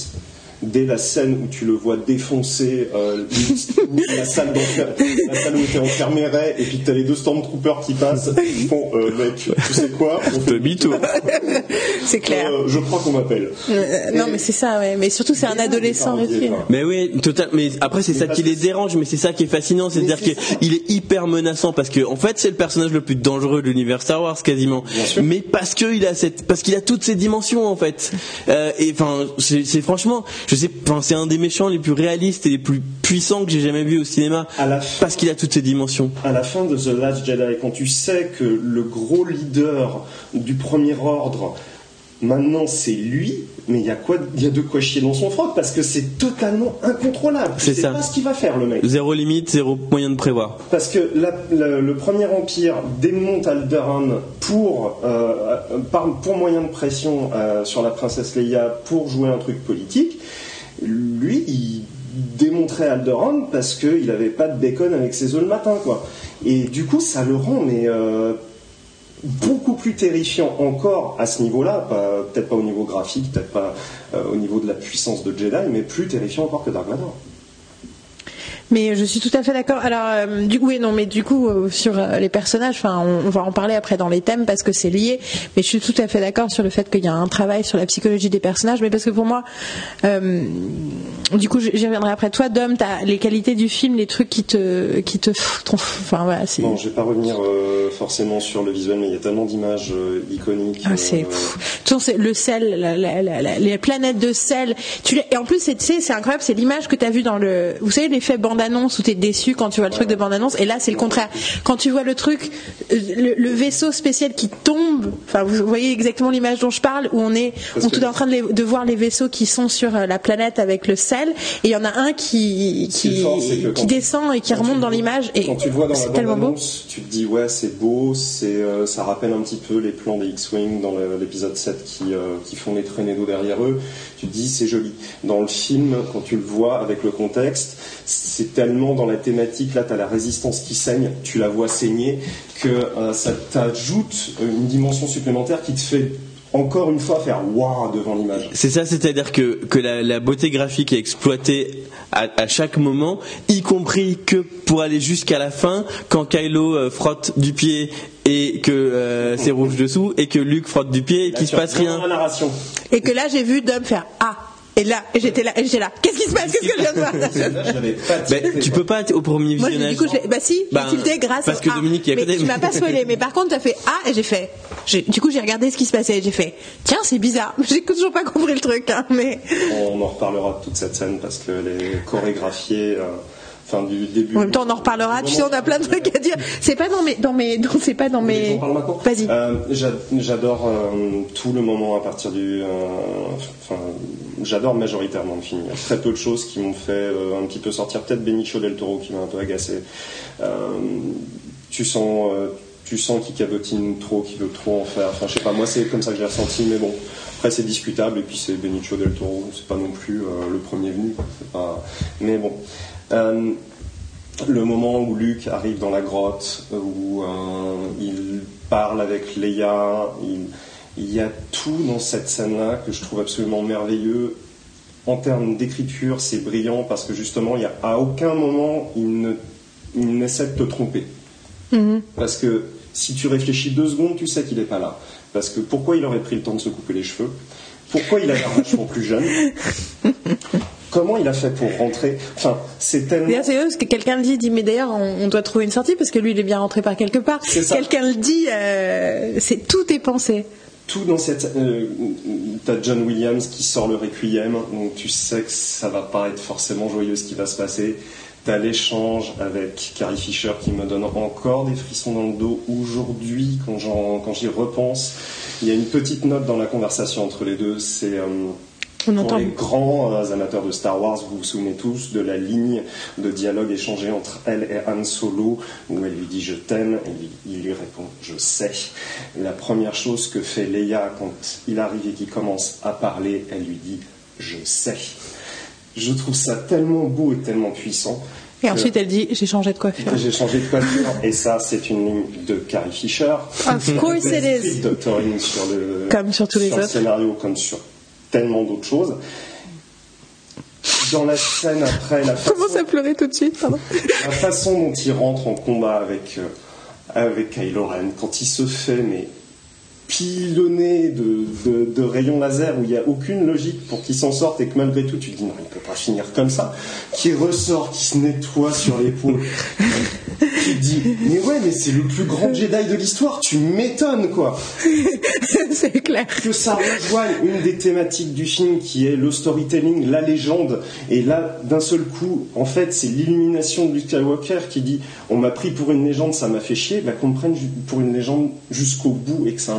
Dès la scène où tu le vois défoncer euh, la, salle d'enfer- la salle où était enfermé Ray, et puis que t'as les deux Stormtroopers qui passent, ils font euh, mec, tu sais quoi On fait Demi-tour. C'est clair. Euh, je crois qu'on m'appelle. Euh, non Et- mais c'est ça ouais mais surtout c'est un adolescent. Mais oui, total. Mais après, c'est ça qui les dérange, mais c'est ça qui est fascinant, c'est-à-dire c'est ça. qu'il est hyper menaçant parce que, en fait, c'est le personnage le plus dangereux de l'univers Star Wars quasiment. sûr. Mais parce que il a cette, parce qu'il a toutes ces dimensions en fait. Euh, et enfin, c'est franchement, je sais, enfin, c'est un des méchants les plus réalistes et les plus puissants que j'ai jamais vu au cinéma À la fin- parce qu'il a toutes ces dimensions. à la fin de The Last Jedi, quand tu sais que le gros leader du premier ordre, maintenant c'est lui, mais il y a quoi, il y a de quoi chier dans son froc parce que c'est totalement incontrôlable. C'est ça. pas ce qu'il va faire le mec. Zéro limite, zéro moyen de prévoir. Parce que la- la- le premier empire démonte Alderaan pour, euh, par- pour moyen de pression euh, sur la princesse Leia pour jouer un truc politique. Lui, il démontrait Alderaan parce qu'il n'avait pas de bacon avec ses œufs le matin, quoi. Et du coup, ça le rend, mais euh, beaucoup plus terrifiant encore à ce niveau-là, peut-être pas au niveau graphique, peut-être pas euh, au niveau de la puissance de Jedi, mais plus terrifiant encore que Dark Vador. Mais je suis tout à fait d'accord. Alors, euh, du coup, oui, non, mais du coup, euh, sur euh, les personnages, enfin, on, on va en parler après dans les thèmes parce que c'est lié. Mais je suis tout à fait d'accord sur le fait qu'il y a un travail sur la psychologie des personnages. Mais parce que pour moi, du coup, j'y reviendrai après. Toi, Dom, t'as les qualités du film, les trucs qui te, qui te, enfin, voilà. Bon, je vais pas revenir forcément sur le visuel, mais il y a tellement d'images iconiques. Ah, c'est le sel, la- la- la- la- les planètes de sel. Tu et en plus, c'est tu sais, c'est incroyable, c'est l'image que tu as vue dans le. Vous savez, l'effet bande-annonce où tu es déçu quand tu vois le truc de bande-annonce. Et là, c'est le contraire. Quand tu vois le truc, euh, le, le vaisseau spécial qui tombe. Enfin, vous voyez exactement l'image dont je parle, où on est, on tout est en train de, les- de voir les vaisseaux qui sont sur euh, la planète avec le sel. Et il y en a un qui qui qui, descend et qui remonte dans l'image. Et Quand tu le vois dans la c'est tellement beau. tu te dis ouais c'est beau, c'est euh, ça rappelle un petit peu les plans des X-Wing dans l'épisode 7 qui, euh, qui font les traînées d'eau derrière eux. Tu te dis c'est joli. Dans le film, quand tu le vois avec le contexte, c'est tellement dans la thématique, là tu as la résistance qui saigne, tu la vois saigner, que euh, ça t'ajoute une dimension supplémentaire qui te fait encore une fois faire waouh devant l'image. C'est ça, c'est-à-dire que, que la, la beauté graphique est exploitée à, à chaque moment, y compris que pour aller jusqu'à la fin, quand Kylo euh, frotte du pied et que euh, c'est rouge dessous, et que Luke frotte du pied et qu'il se passe rien. dans La narration. Et que là, j'ai vu Dom faire Ah. Et là, j'étais là, et j'étais là. Qu'est-ce qui se passe? Qu'est-ce que je viens de voir? Tilté, tu peux pas au premier Moi, visionnage. du coup, bah si, j'ai tilté grâce parce que A. Dominique est à mais tu m'as pas spoilé, mais par contre, t'as fait A et j'ai fait. Du coup, j'ai regardé ce qui se passait et j'ai fait. Tiens, c'est bizarre. J'ai toujours pas compris le truc, hein, mais. On en reparlera de toute cette scène parce que les chorégraphiés, euh, enfin du début. En même temps, on en reparlera. Tu sais, on a plein de trucs à dire. C'est pas dans mes, dans mes, dans- c'est pas dans mes. qu'on parle maintenant Vas-y. Euh, j'a- j'adore euh, tout le moment à partir du. euh, Enfin, j'adore majoritairement le film. Il y a très peu de choses qui m'ont fait un petit peu sortir. Peut-être Benicio del Toro qui m'a un peu agacé. Tu sens. tu sens qu'il cabotine trop, qu'il veut trop en faire. Enfin, je sais pas, moi c'est comme ça que j'ai ressenti, mais bon, après c'est discutable, et puis c'est Benicio del Toro, c'est pas non plus euh, le premier venu. Pas... Mais bon. Euh, le moment où Luke arrive dans la grotte, où euh, il parle avec Leia, il, il y a tout dans cette scène-là que je trouve absolument merveilleux. En termes d'écriture, c'est brillant parce que justement, il y a, à aucun moment il ne il n'essaie de te tromper. Parce que si tu réfléchis deux secondes, tu sais qu'il n'est pas là. Parce que pourquoi il aurait pris le temps de se couper les cheveux? Pourquoi il a l'air vachement plus jeune? Comment il a fait pour rentrer? Enfin, c'est tellement. D'ailleurs, c'est eux, parce que quelqu'un le dit, dit, mais d'ailleurs, on, on doit trouver une sortie parce que lui, il est bien rentré par quelque part. Quelqu'un le dit, euh, c'est tout est pensé. tout dans cette. Euh, T'as John Williams qui sort le Requiem, donc tu sais que ça va pas être forcément joyeux ce qui va se passer. T'as l'échange avec Carrie Fisher qui me donne encore des frissons dans le dos aujourd'hui quand j'y repense. Il y a une petite note dans la conversation entre les deux, c'est. Euh, pour les grands euh, amateurs de Star Wars, vous vous souvenez tous de la ligne de dialogue échangée entre elle et Han Solo, où elle lui dit je t'aime, et il lui répond je sais. La première chose que fait Leia quand il arrive et qu'il commence à parler, elle lui dit je sais. Je trouve ça tellement beau et tellement puissant. Et ensuite, elle dit J'ai changé de coiffure. J'ai changé de coiffure. Et ça, c'est une ligne de Carrie Fisher. Of course it is. sur le, comme sur tous les sur autres. Le scénario, comme sur tellement d'autres choses. Dans la scène après, la façon, Commence à pleurer tout de suite, pardon. La façon dont il rentre en combat avec, euh, avec Kylo Ren, quand il se fait mais pilonné de, de, rayons laser où il n'y a aucune logique pour qu'il s'en sorte et que malgré tout tu te dis non, il ne peut pas finir comme ça, qui ressort, qui se nettoie sur l'épaule. tu te dis mais ouais, mais c'est le plus grand Jedi de l'histoire, tu m'étonnes quoi. c'est clair. Que ça rejoigne une des thématiques du film qui est le storytelling, la légende, et là d'un seul coup, en fait, c'est l'illumination de Luke Skywalker qui dit on m'a pris pour une légende, ça m'a fait chier, bah, qu'on me prenne pour une légende jusqu'au bout et que ça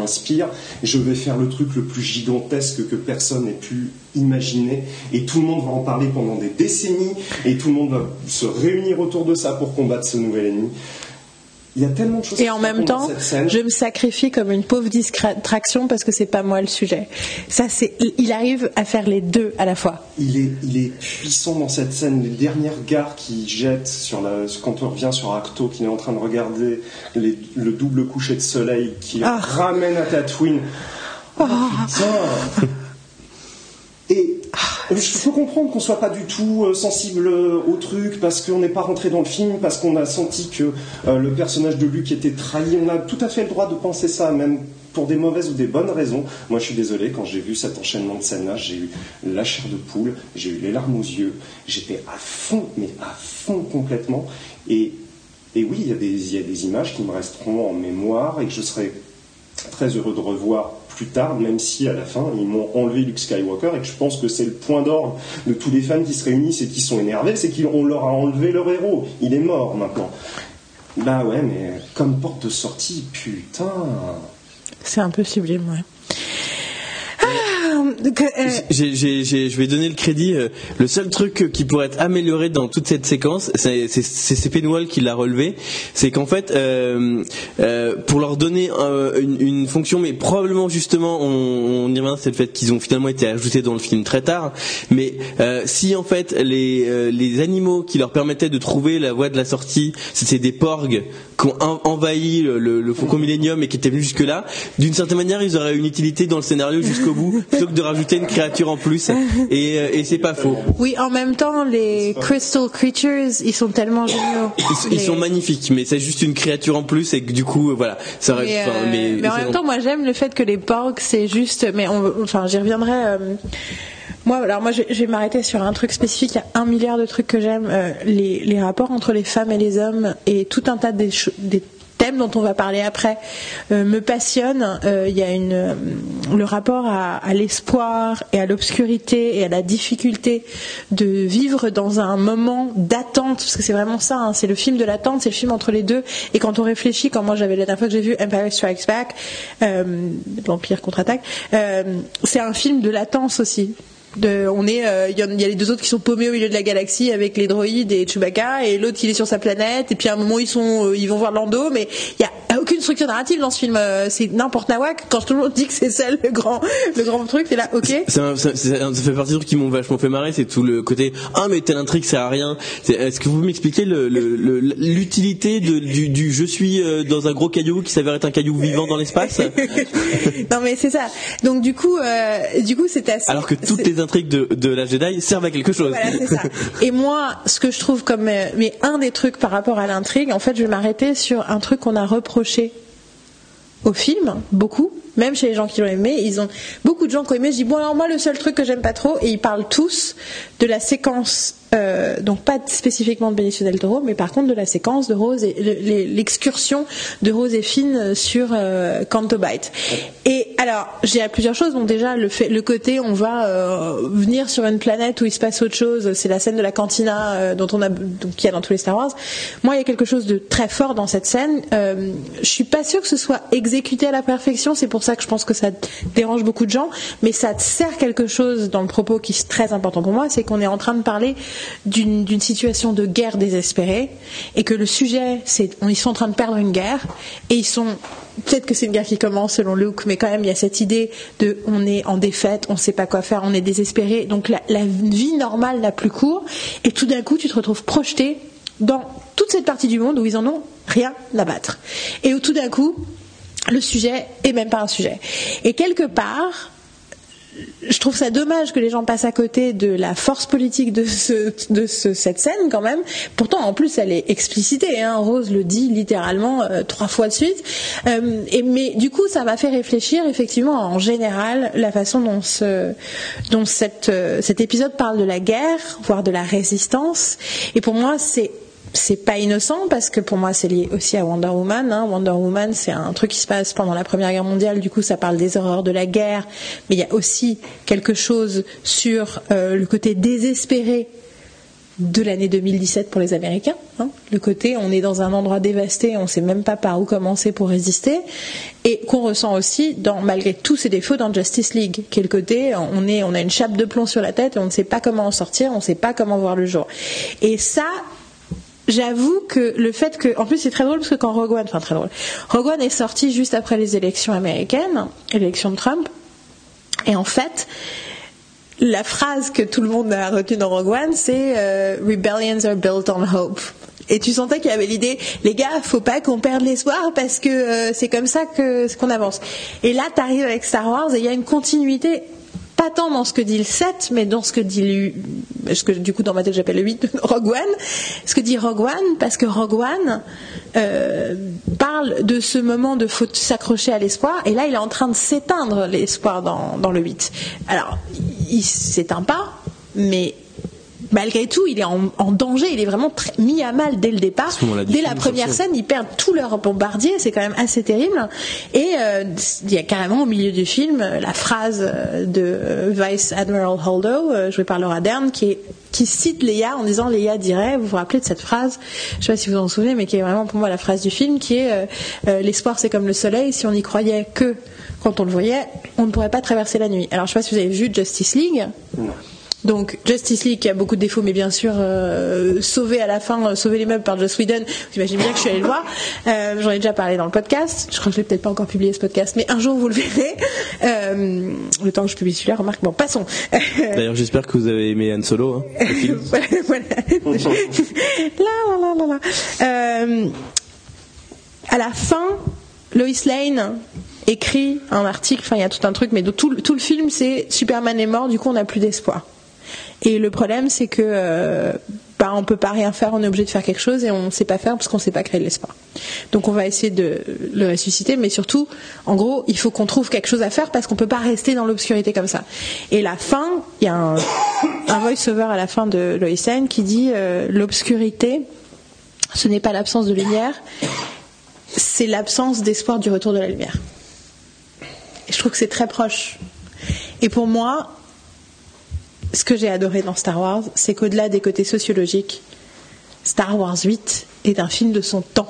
je vais faire le truc le plus gigantesque que personne n'ait pu imaginer, et tout le monde va en parler pendant des décennies, et tout le monde va se réunir autour de ça pour combattre ce nouvel ennemi. Il y a tellement de choses. Et en même temps, je me sacrifie comme une pauvre distraction parce que c'est pas moi le sujet. Ça, c'est, il arrive à faire les deux à la fois. Il est, il est puissant dans cette scène. Les dernières gares qui jettent sur la, quand on revient sur Acto, qui est en train de regarder le double coucher de soleil qui ah. ramène à Tatooine. Oh, putain. Et je peux comprendre qu'on soit pas du tout euh, sensible euh, au truc parce qu'on n'est pas rentré dans le film, parce qu'on a senti que euh, le personnage de Luke était trahi. On a tout à fait le droit de penser ça, même pour des mauvaises ou des bonnes raisons. Moi, je suis désolé, quand j'ai vu cet enchaînement de scènes-là, j'ai eu la chair de poule, j'ai eu les larmes aux yeux, j'étais à fond, mais à fond complètement. Et, oui, il y, y a des images qui me resteront en mémoire et que je serai très heureux de revoir plus tard, même si à la fin ils m'ont enlevé Luke Skywalker et que je pense que c'est le point d'orgue de tous les fans qui se réunissent et qui sont énervés, c'est qu'on leur a enlevé leur héros. Il est mort maintenant. Bah ouais, mais comme porte de sortie, putain. C'est un peu sublime, ouais. Euh, je vais donner le crédit. Euh, le seul truc qui pourrait être amélioré dans toute cette séquence, c'est Penwall qui l'a relevé, c'est qu'en fait, euh, pour leur donner une, fonction, mais probablement justement, on, y revient, c'est le fait qu'ils ont finalement été ajoutés dans le film très tard. Mais si en fait les, les animaux qui leur permettaient de trouver la voie de la sortie, c'était des porgs qui ont envahi le, le, Faucon Millennium et qui étaient venus jusque là, d'une certaine manière, ils auraient une utilité dans le scénario jusqu'au bout, plutôt que de rajouter une créature en plus. Et, euh, et c'est pas faux. Oui, en même temps, les Crystal Creatures, ils sont tellement géniaux. Ils, sont magnifiques, mais c'est juste une créature en plus et que du coup, voilà. Ça mais, euh, mais, en même temps, moi, j'aime le fait que les porcs, c'est juste. Mais on, enfin, j'y reviendrai. Euh, moi, alors moi, je, vais m'arrêter sur un truc spécifique. Il y a un milliard de trucs que j'aime. les, les, rapports entre les femmes et les hommes et tout un tas des, des thème dont on va parler après euh, me passionne. Euh, il y a une, euh, le rapport à, l'espoir et à l'obscurité et à la difficulté de vivre dans un moment d'attente, parce que c'est vraiment ça, hein, c'est le film de l'attente, c'est le film entre les deux. Et quand on réfléchit, quand moi j'avais la dernière fois que j'ai vu Empire Strikes Back, l'Empire contre-attaque, c'est un film de latence aussi on est, euh, il y, a les deux autres qui sont paumés au milieu de la galaxie avec les droïdes et Chewbacca, et l'autre il est sur sa planète. Et puis à un moment ils sont, euh, ils vont voir Lando, mais il y a aucune structure narrative dans ce film. Euh, c'est n'importe nawak. Quand tout le monde dit que c'est ça le grand, le grand truc, c'est là, ok. Ça, fait partie des trucs qui m'ont vachement fait marrer, c'est tout le côté ah mais telle intrigue sert à rien. Est-ce que vous m'expliquez l'utilité du, du, je suis dans un gros caillou qui s'avère être un caillou vivant dans l'espace? Non mais c'est ça. Donc du coup, du coup c'est assez. Alors que toutes les intrigues de, la Jedi servent à quelque chose. Et moi, ce que je trouve comme euh, un des trucs par rapport à l'intrigue, en fait, je vais m'arrêter sur un truc qu'on a reproché au film, beaucoup, même chez les gens qui l'ont aimé, ils ont beaucoup de gens qui ont aimé. Je dis bon alors moi le seul truc que j'aime pas trop et ils parlent tous de la séquence, euh, donc pas spécifiquement de Benicio del Toro, mais par contre de la séquence de Rose et l'excursion de Rose et Finn sur euh, Canto Bight. Et alors, j'ai plusieurs choses. Donc déjà, le, fait, le côté, on va euh, venir sur une planète où il se passe autre chose. C'est la scène de la cantina euh, dont on a, qu'il y a dans tous les Star Wars. Moi, il y a quelque chose de très fort dans cette scène. Euh, je suis pas sûre que ce soit exécuté à la perfection. C'est pour ça que je pense que ça dérange beaucoup de gens. Mais ça sert quelque chose dans le propos qui est très important pour moi, c'est qu'on est en train de parler d'une situation de guerre désespérée et que le sujet, c'est, ils sont en train de perdre une guerre et ils sont peut-être que c'est une guerre qui commence selon Luke, mais quand même il y a cette idée de on est en défaite, on ne sait pas quoi faire, on est désespéré, donc la, vie normale n'a plus cours, et tout d'un coup tu te retrouves projeté dans toute cette partie du monde où ils en ont rien à battre, et où tout d'un coup le sujet est même pas un sujet. Et quelque part, je trouve ça dommage que les gens passent à côté de la force politique de, cette scène quand même. Pourtant, en plus, elle est explicitée. Hein. Rose le dit littéralement euh, trois fois de suite. Euh, mais du coup, ça m'a fait réfléchir effectivement en général la façon dont, euh, cet épisode parle de la guerre, voire de la résistance. Et pour moi, c'est c'est pas innocent parce que pour moi c'est lié aussi à Wonder Woman. Hein. Wonder Woman c'est un truc qui se passe pendant la Première Guerre mondiale, du coup ça parle des horreurs de la guerre, mais il y a aussi quelque chose sur euh, le côté désespéré de l'année 2017 pour les Américains. Hein. Le côté on est dans un endroit dévasté, on ne sait même pas par où commencer pour résister, et qu'on ressent aussi dans malgré tous ses défauts dans Justice League, qui est le côté on est on a une chape de plomb sur la tête et on ne sait pas comment en sortir, on ne sait pas comment voir le jour. Et ça j'avoue que le fait que, en plus c'est très drôle parce que quand Rogue One, enfin très drôle, Rogue One est sorti juste après les élections américaines, l'élection de Trump, et en fait, la phrase que tout le monde a retenue dans Rogue One, c'est euh, Rebellions are built on hope. Et tu sentais qu'il y avait l'idée, les gars, faut pas qu'on perde l'espoir parce que euh, c'est comme ça que qu'on avance. Et là, tu arrives avec Star Wars et il y a une continuité pas tant dans ce que dit le 7, mais dans ce que dit le, ce que du coup dans ma tête j'appelle le 8, Rogue One, ce que dit Rogue One, parce que Rogue One euh, parle de ce moment de faut s'accrocher à l'espoir, et là il est en train de s'éteindre l'espoir dans, dans le 8. Alors, il s'éteint pas, mais malgré tout, il est en, danger, il est vraiment mis à mal dès le départ. Dès la première scène, ils perdent tout leur bombardier, c'est quand même assez terrible. Et euh, il y a carrément au milieu du film la phrase euh, de Vice Admiral Holdo, euh, joué par Laura Dern, qui, qui cite Leia en disant Leia dirait, vous vous rappelez de cette phrase, je ne sais pas si vous en souvenez, mais qui est vraiment pour moi la phrase du film, qui est l'espoir c'est comme le soleil, si on y croyait que quand on le voyait, on ne pourrait pas traverser la nuit. Alors je ne sais pas si vous avez vu Justice League. Donc Justice League qui a beaucoup de défauts, mais bien sûr euh, sauvé à la fin, euh, sauvé les meubles par Joss Whedon. Vous imaginez bien que je suis allée le voir. Euh, J'en ai déjà parlé dans le podcast. Je crois que je l'ai peut-être pas encore publié ce podcast, mais un jour vous le verrez. Euh, le temps que je publie celui-là, remarque. Bon, passons. D'ailleurs, j'espère que vous avez aimé Han Solo. Hein, voilà. là, là, là, là. À la fin, Lois Lane écrit un article, enfin il y a tout un truc, mais tout, tout le film c'est Superman est mort, du coup on n'a plus d'espoir. Et le problème, c'est que euh, bah, on peut pas rien faire, on est obligé de faire quelque chose et on ne sait pas faire parce qu'on ne sait pas créer de l'espoir. Donc on va essayer de le ressusciter, mais surtout, en gros, il faut qu'on trouve quelque chose à faire parce qu'on peut pas rester dans l'obscurité comme ça. Et la fin, il y a un, un voice-over à la fin de Lois Lane qui dit euh, l'obscurité, ce n'est pas l'absence de lumière, c'est l'absence d'espoir du retour de la lumière. Et je trouve que c'est très proche. Et pour moi, ce que j'ai adoré dans Star Wars, c'est qu'au-delà des côtés sociologiques, Star Wars 8 est un film de son temps.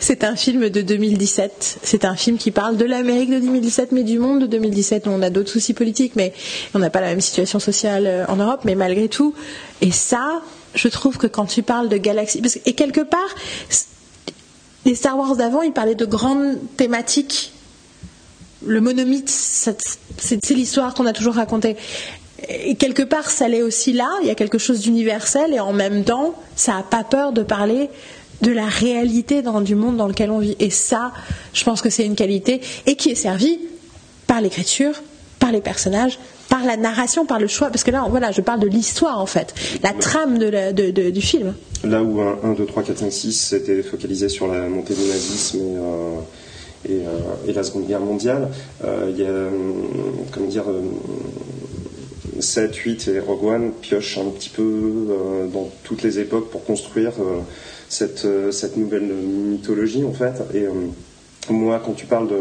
C'est un film de 2017. C'est un film qui parle de l'Amérique de 2017, mais du monde de 2017. On a d'autres soucis politiques, mais on n'a pas la même situation sociale euh, en Europe, mais malgré tout. Et ça, je trouve que quand tu parles de galaxie, et quelque part, les Star Wars d'avant, ils parlaient de grandes thématiques le monomythe, c'est l'histoire qu'on a toujours racontée. Et quelque part, ça l'est aussi là, il y a quelque chose d'universel, et en même temps, ça n'a pas peur de parler de la réalité du monde dans lequel on vit. Et ça, je pense que c'est une qualité, et qui est servie par l'écriture, par les personnages, par la narration, par le choix, parce que là, voilà, je parle de l'histoire en fait, la trame du film. Là où 1, 2, 3, 4, 5, 6 était focalisé sur la montée du nazisme et, euh, euh, et, la Seconde Guerre mondiale, euh, il y a, euh, comment dire, 7, 8 et Rogue One piochent un petit peu dans toutes les époques pour construire cette, nouvelle mythologie en fait. Et moi, quand tu parles de,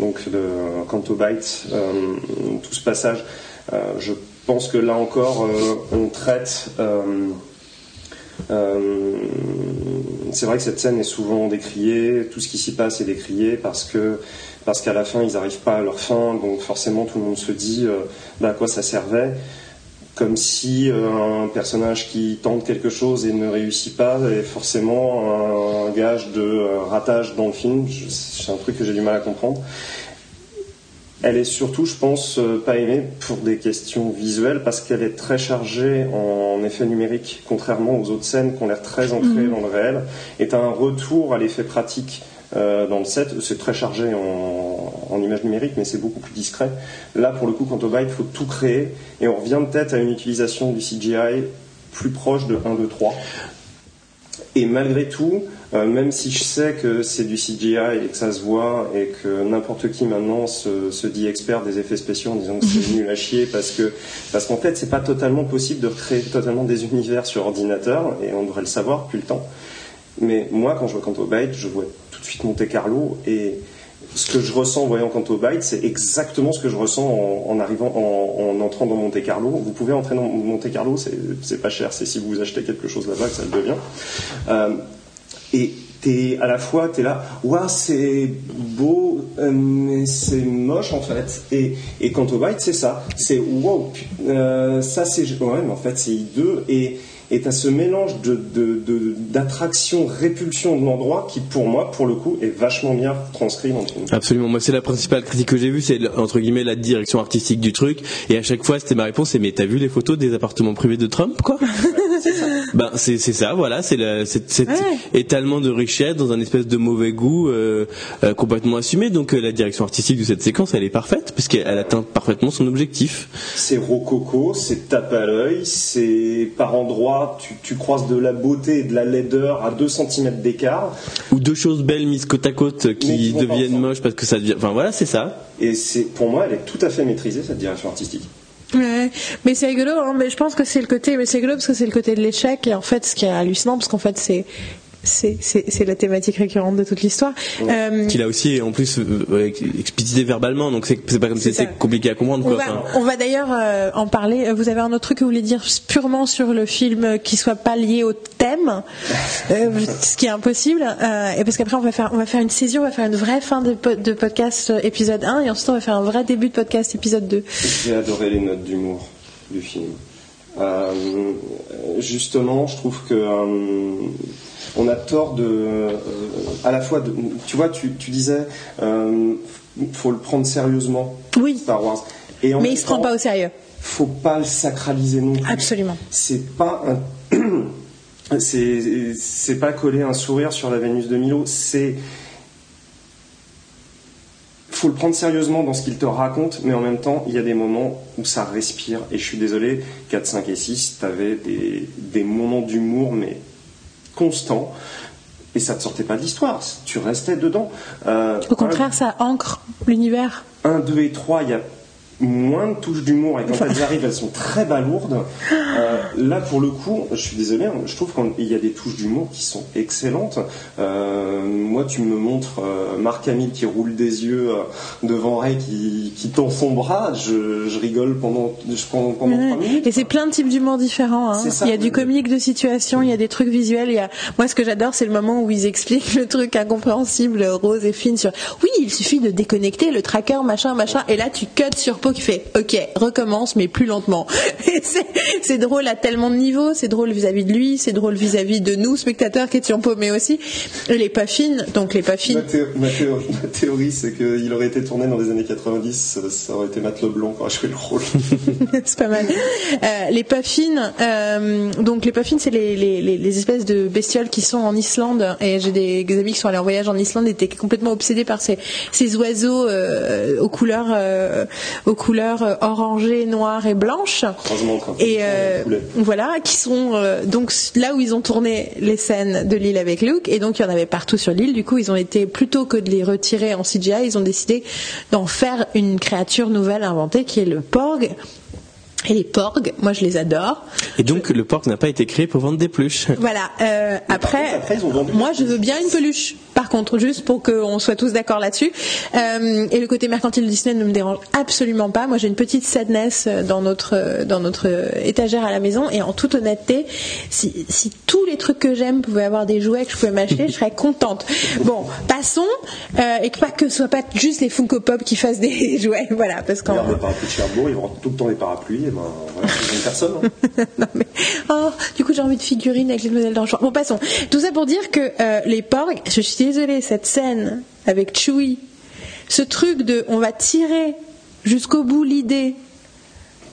donc de Canto Bight, tout ce passage, je pense que là encore, on traite. C'est vrai que cette scène est souvent décriée, tout ce qui s'y passe est décrié parce qu'à la fin ils n'arrivent pas à leur fin, donc forcément tout le monde se dit euh, bah, à quoi ça servait comme si euh, un personnage qui tente quelque chose et ne réussit pas est forcément un, gage de euh, ratage dans le film. C'est un truc que j'ai du mal à comprendre. Elle est surtout, je pense, pas aimée pour des questions visuelles parce qu'elle est très chargée en effets numériques, contrairement aux autres scènes qui ont l'air très ancrées mhm. dans le réel. Est un retour à l'effet pratique euh, dans le set, c'est très chargé en, en images numériques, mais c'est beaucoup plus discret. Là, pour le coup, quant au byte, il faut tout créer, et on revient peut-être à une utilisation du CGI plus proche de 1, 2, 3. Et malgré tout, euh, même si je sais que c'est du CGI et que ça se voit et que n'importe qui maintenant se, se, dit expert des effets spéciaux en disant que c'est nul à chier parce que parce qu'en fait c'est pas totalement possible de créer totalement des univers sur ordinateur et on devrait le savoir depuis le temps. Mais moi quand je vois Canto Byte, je vois tout de suite Monte Carlo et ce que je ressens en voyant Canto Byte, c'est exactement ce que je ressens en, arrivant, en, entrant dans Monte Carlo. Vous pouvez entrer dans Monte Carlo, c'est pas cher, c'est si vous achetez quelque chose là-bas que ça le devient. Euh, et t'es à la fois t'es là waouh c'est beau euh, mais c'est moche en fait et et Canto Byte c'est ça c'est wow euh, ça c'est ouais mais en fait c'est hideux et et à ce mélange d'attraction, de, répulsion de l'endroit qui, pour moi, pour le coup, est vachement bien transcrit dans le film. Absolument. Moi, c'est la principale critique que j'ai vue, c'est entre guillemets la direction artistique du truc. Et à chaque fois, c'était ma réponse, c'est mais t'as vu les photos des appartements privés de Trump, quoi? c'est ça. Ben c'est ça, voilà, c'est cet étalement de richesse dans un espèce de mauvais goût euh, euh, complètement assumé. Donc euh, la direction artistique de cette séquence, elle est parfaite puisqu'elle atteint parfaitement son objectif. C'est rococo, c'est tape à l'œil, c'est par endroits tu, tu croises de la beauté et de la laideur à 2 cm d'écart. Ou deux choses belles mises côte à côte qui deviennent moches parce que ça devient. Enfin voilà, c'est ça. Et c'est pour moi, elle est tout à fait maîtrisée cette direction artistique. Ouais, mais c'est rigolo, hein, mais je pense que c'est le côté, mais c'est rigolo parce que c'est le côté de l'échec. Et en fait ce qui est hallucinant parce qu'en fait c'est c'est la thématique récurrente de toute l'histoire. Euh, Qu'il a aussi en plus euh, explicité verbalement, donc c'est pas comme c'est compliqué à comprendre. Quoi. On va, d'ailleurs euh, en parler. Vous avez un autre truc que vous voulez dire purement sur le film qui soit pas lié au thème, euh, ce qui est impossible. et parce qu'après on va faire on va faire une saisie, on va faire une vraie fin de, de podcast épisode 1 et ensuite on va faire un vrai début de podcast épisode 2. J'ai adoré les notes d'humour du film. justement, je trouve que on a tort de, euh, à la fois, de, tu vois, tu, disais, euh, faut le prendre sérieusement. Oui. Star Wars. Et Mais il se prend pas au sérieux. Faut pas le sacraliser non plus. Absolument. C'est pas un, c'est pas coller un sourire sur la Vénus de Milo. C'est faut le prendre sérieusement dans ce qu'il te raconte, mais en même temps, il y a des moments où ça respire. Et je suis désolé, 4, 5 et 6, tu avais des, des moments d'humour, mais constant et ça ne sortait pas de l'histoire, tu restais dedans. Euh, Au contraire, ça ancre l'univers. 1, 2 et 3, il y a moins de touches d'humour et quand elles arrivent, elles sont très balourdes. Euh, là, pour le coup, je suis désolé, hein, je trouve qu'il y a des touches d'humour qui sont excellentes. Euh, moi, tu me montres euh, Marc Hamill qui roule des yeux devant Ray qui, qui tend son bras, je, je rigole pendant, je, pendant, pendant minutes. Et c'est plein de types d'humour différents. Hein. il y a du comique de situation, il y a des trucs visuels. Il y a... Moi, ce que j'adore, c'est le moment où ils expliquent le truc incompréhensible, rose et fine sur oui, il suffit de déconnecter le tracker, machin, machin. Et là, tu cut sur qui fait OK, recommence, mais plus lentement. c'est drôle à tellement de niveaux, c'est drôle vis-à-vis de lui, c'est drôle vis-à-vis de nous, spectateurs qui étions paumés aussi. Pas donc les pas. Ma, théorie, c'est qu'il aurait été tourné dans les années 90, ça aurait été Matt Leblanc qui aurait joué le rôle. c'est pas mal. Euh, les pas fines, euh, donc les pas fines, c'est les, les, les, espèces de bestioles qui sont en Islande. Et j'ai des, amis qui sont allés en voyage en Islande et étaient complètement obsédés par ces, ces oiseaux euh, aux couleurs, euh, aux couleurs euh, orangées, noires et blanches. Et euh, voilà, qui sont euh, donc là où ils ont tourné les scènes de l'île avec Luke, et donc il y en avait partout sur l'île. Du coup, ils ont été plutôt que de les retirer en CGI, ils ont décidé d'en faire une créature nouvelle inventée qui est le Porg Et les porgs, moi je les adore. Et donc le porg n'a pas été créé pour vendre des peluches. Voilà. Euh, après, après, ils ont vendu moi je veux bien une peluche. Contre, juste pour qu'on soit tous d'accord là-dessus. Euh, et le côté mercantile de Disney ne me dérange absolument pas. Moi j'ai une petite sadness dans notre dans notre étagère à la maison. Et en toute honnêteté, si, si tous les trucs que j'aime pouvaient avoir des jouets que je pouvais m'acheter, je serais contente. Bon, passons euh, et que pas que ce soit pas juste les Funko Pop qui fassent des jouets. Voilà, parce Regarde le parapluie de Cherbourg, ils vendent tout le temps des parapluies, et ben voilà, une personne. hein. non, mais- oh, du coup, j'ai envie de figurines avec les modèles d'enchant. Bon, passons. Tout ça pour dire que euh, les porgs, je suis cette scène avec Chewie, ce truc de on va tirer jusqu'au bout l'idée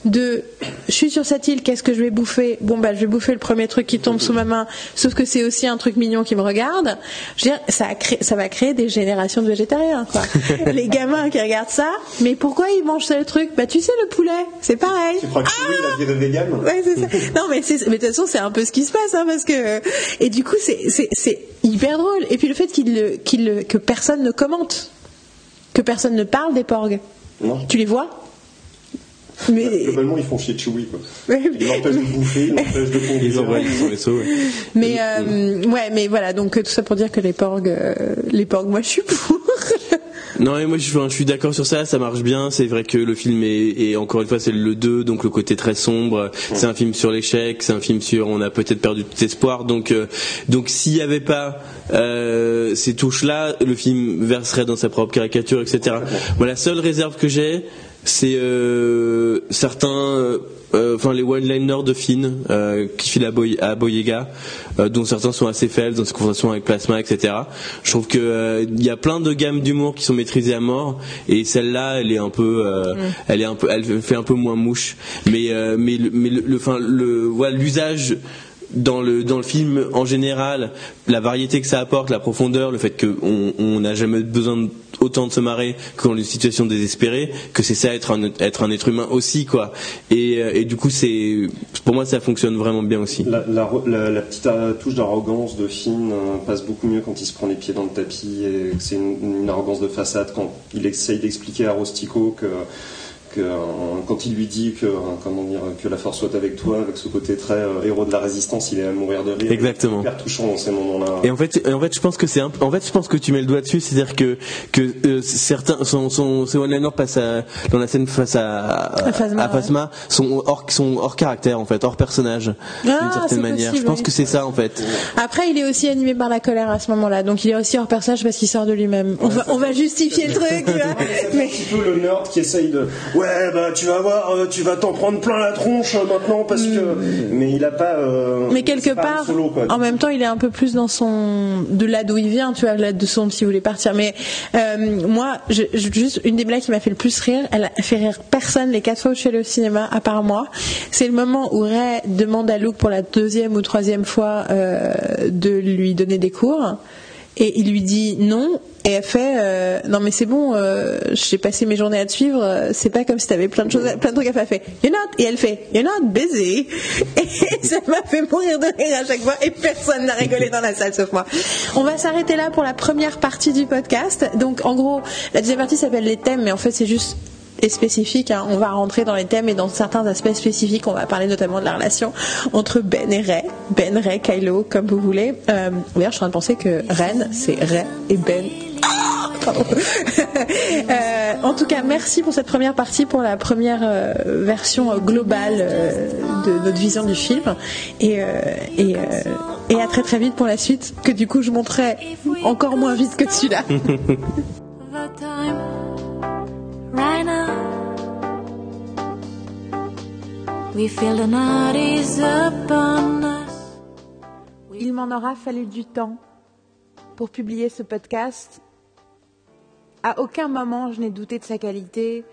de je suis sur cette île, qu'est-ce que je vais bouffer? Bon, bah, je vais bouffer le premier truc qui tombe sous ma main, sauf que c'est aussi un truc mignon qui me regarde. Je veux dire, ça, a créé- ça va créer des générations de végétariens, quoi. les gamins qui regardent ça, mais pourquoi ils mangent ce truc? Bah, tu sais, le poulet, c'est pareil. Tu crois que oui, il a viré vegan Ouais, c'est ça. Non, mais, de toute façon, c'est un peu ce qui se passe, hein, parce que et du coup, c'est hyper drôle. Et puis le fait qu'il que personne ne commente, que personne ne parle des porgs. Non. Tu les vois? Mais Globalement, ils font chier Chewie, quoi. Ils l'empêchent de bouffer, ils l'empêchent de conduire. Ils envoient les sauts. ouais. mais euh, ouais, mais voilà. Donc euh, tout ça pour dire que les porgs, euh, les porgs, moi, je suis pour. Non, et moi je suis d'accord sur ça, ça marche bien. C'est vrai que le film est, et encore une fois, c'est le 2, donc le côté très sombre. C'est un film sur l'échec, c'est un film sur on a peut-être perdu tout espoir. Donc, euh, donc s'il n'y avait pas euh, ces touches-là, le film verserait dans sa propre caricature, etc. Moi, la seule réserve que j'ai, c'est euh, certains, euh, euh, enfin les one-liners de Finn euh, qui filent à, Boy- à Boyega, euh, dont certains sont assez faibles dans ses conversations avec Plasma, etc. Je trouve que euh, il y a plein de gammes d'humour qui sont maîtrisées à mort, et celle-là, elle est un peu, euh, elle est un peu, elle fait un peu moins mouche. Mais euh, mais le, mais le, le, enfin, le voilà l'usage dans le dans le film en général, la variété que ça apporte, la profondeur, le fait qu'on on n'a jamais besoin autant de se marrer que dans une situation désespérée, que c'est ça être un être un être humain aussi quoi. Et, euh, et du coup c'est pour moi ça fonctionne vraiment bien aussi. La, petite euh, touche d'arrogance de Finn euh, passe beaucoup mieux quand il se prend les pieds dans le tapis et c'est une arrogance de façade quand il essaye d'expliquer à Rostico que, que, euh, quand il lui dit que, euh, comment dire, que la force soit avec toi, avec ce côté très euh, héros de la résistance, il est à mourir de rire. Exactement. C'est hyper touchant dans ces moments-là. Et en fait, et en fait, je pense que c'est en fait, je pense que tu mets le doigt dessus, c'est-à-dire que que euh, certains, son, son, son one-liner passe à, dans la scène face à À Phasma, à Phasma, sont hors, sont hors caractère en fait, hors personnage, Ah, d'une certaine manière. possible, je pense oui. que c'est ça en fait. Après, il est aussi animé par la colère à ce moment-là, donc il est aussi hors personnage parce qu'il sort de lui-même. On va, on va justifier le truc. Mais Un petit peu le nerd qui essaye de ouais bah tu vas voir euh, tu vas t'en prendre plein la tronche euh, maintenant parce que mais il a pas euh, Mais quelque pas part, solo, quoi. en même temps, il est un peu plus dans son, de là d'où il vient, tu vois, là de son s'il voulait partir. Mais euh, moi, je, je- juste une des blagues qui m'a fait le plus rire, elle a fait rire personne les quatre fois où je suis allée au cinéma, à part moi. C'est le moment où Ray demande à Luke pour la deuxième ou troisième fois euh, de lui donner des cours. Et il lui dit non, et elle fait euh, non mais c'est bon, euh, j'ai passé mes journées à te suivre, euh, c'est pas comme si t'avais plein de choses, plein de trucs à faire. Fait you're not, et elle fait you're not busy. Et ça m'a fait mourir de rire à chaque fois, et personne n'a rigolé dans la salle sauf moi. On va s'arrêter là pour la première partie du podcast. Donc en gros, la deuxième partie s'appelle les thèmes, mais en fait c'est juste et spécifique. hein. On va rentrer dans les thèmes et dans certains aspects spécifiques. On va parler notamment de la relation entre Ben et Ray. Ben, Ray, Kylo, comme vous voulez. Euh, D'ailleurs, je suis en train de penser que Ren, c'est Ray et Ben. Euh, en tout cas, merci pour cette première partie, pour la première euh, version euh, globale euh, de notre vision du film. Et, euh, et, euh, et à très très vite pour la suite, que du coup je montrerai encore moins vite que celui-là. Il m'en aura fallu du temps pour publier ce podcast. À aucun moment je n'ai douté de sa qualité.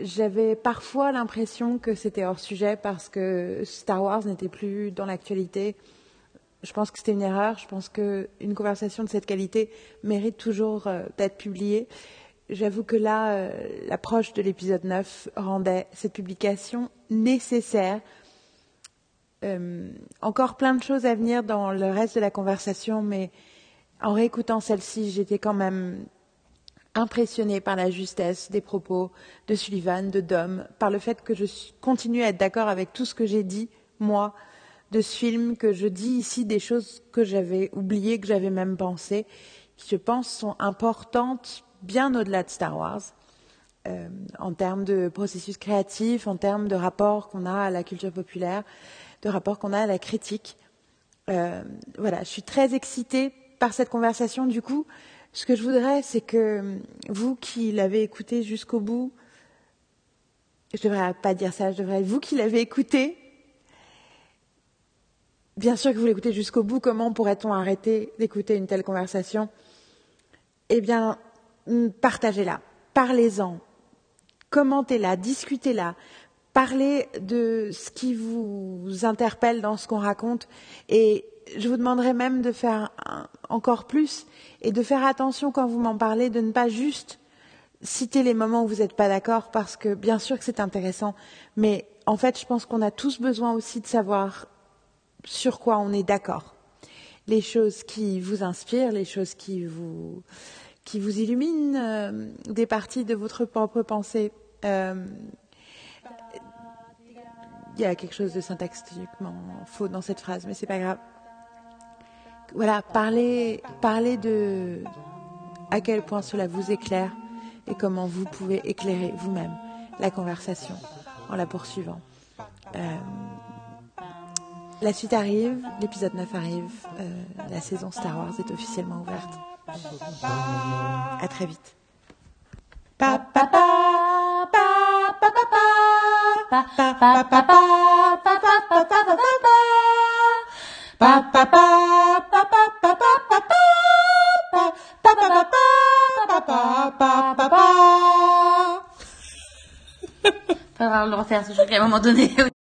J'avais parfois l'impression que c'était hors sujet parce que Star Wars n'était plus dans l'actualité. Je pense que c'était une erreur. Je pense qu'une conversation de cette qualité mérite toujours euh, d'être publiée. J'avoue que là, euh, l'approche de l'épisode 9 rendait cette publication nécessaire. Euh, encore plein de choses à venir dans le reste de la conversation, mais en réécoutant celle-ci, j'étais quand même impressionnée par la justesse des propos de Sullivan, de Dom, par le fait que je continue à être d'accord avec tout ce que j'ai dit, moi, de ce film, que je dis ici des choses que j'avais oubliées, que j'avais même pensées, qui, je pense, sont importantes bien au-delà de Star Wars, euh, en termes de processus créatif, en termes de rapport qu'on a à la culture populaire, de rapport qu'on a à la critique. Euh, voilà, je suis très excitée par cette conversation. Du coup, ce que je voudrais, c'est que vous qui l'avez écouté jusqu'au bout, je devrais pas dire ça, je devrais vous qui l'avez écouté, bien sûr que vous l'écoutez jusqu'au bout, comment pourrait-on arrêter d'écouter une telle conversation? Eh bien, partagez-la, parlez-en, commentez-la, discutez-la, parlez de ce qui vous interpelle dans ce qu'on raconte et je vous demanderai même de faire encore plus et de faire attention quand vous m'en parlez, de ne pas juste citer les moments où vous n'êtes pas d'accord parce que bien sûr que c'est intéressant, mais en fait, je pense qu'on a tous besoin aussi de savoir sur quoi on est d'accord. Les choses qui vous inspirent, les choses qui vous, qui vous illuminent, euh, des parties de votre propre pensée. Euh, il y a quelque chose de syntaxiquement faux dans cette phrase, mais c'est pas grave. Voilà, parlez, parlez de à quel point cela vous éclaire et comment vous pouvez éclairer vous-même la conversation en la poursuivant. Euh, la suite arrive, l'épisode 9 arrive, euh, la saison Star Wars est officiellement ouverte. À très vite. Faudra le refaire ce truc à un moment donné.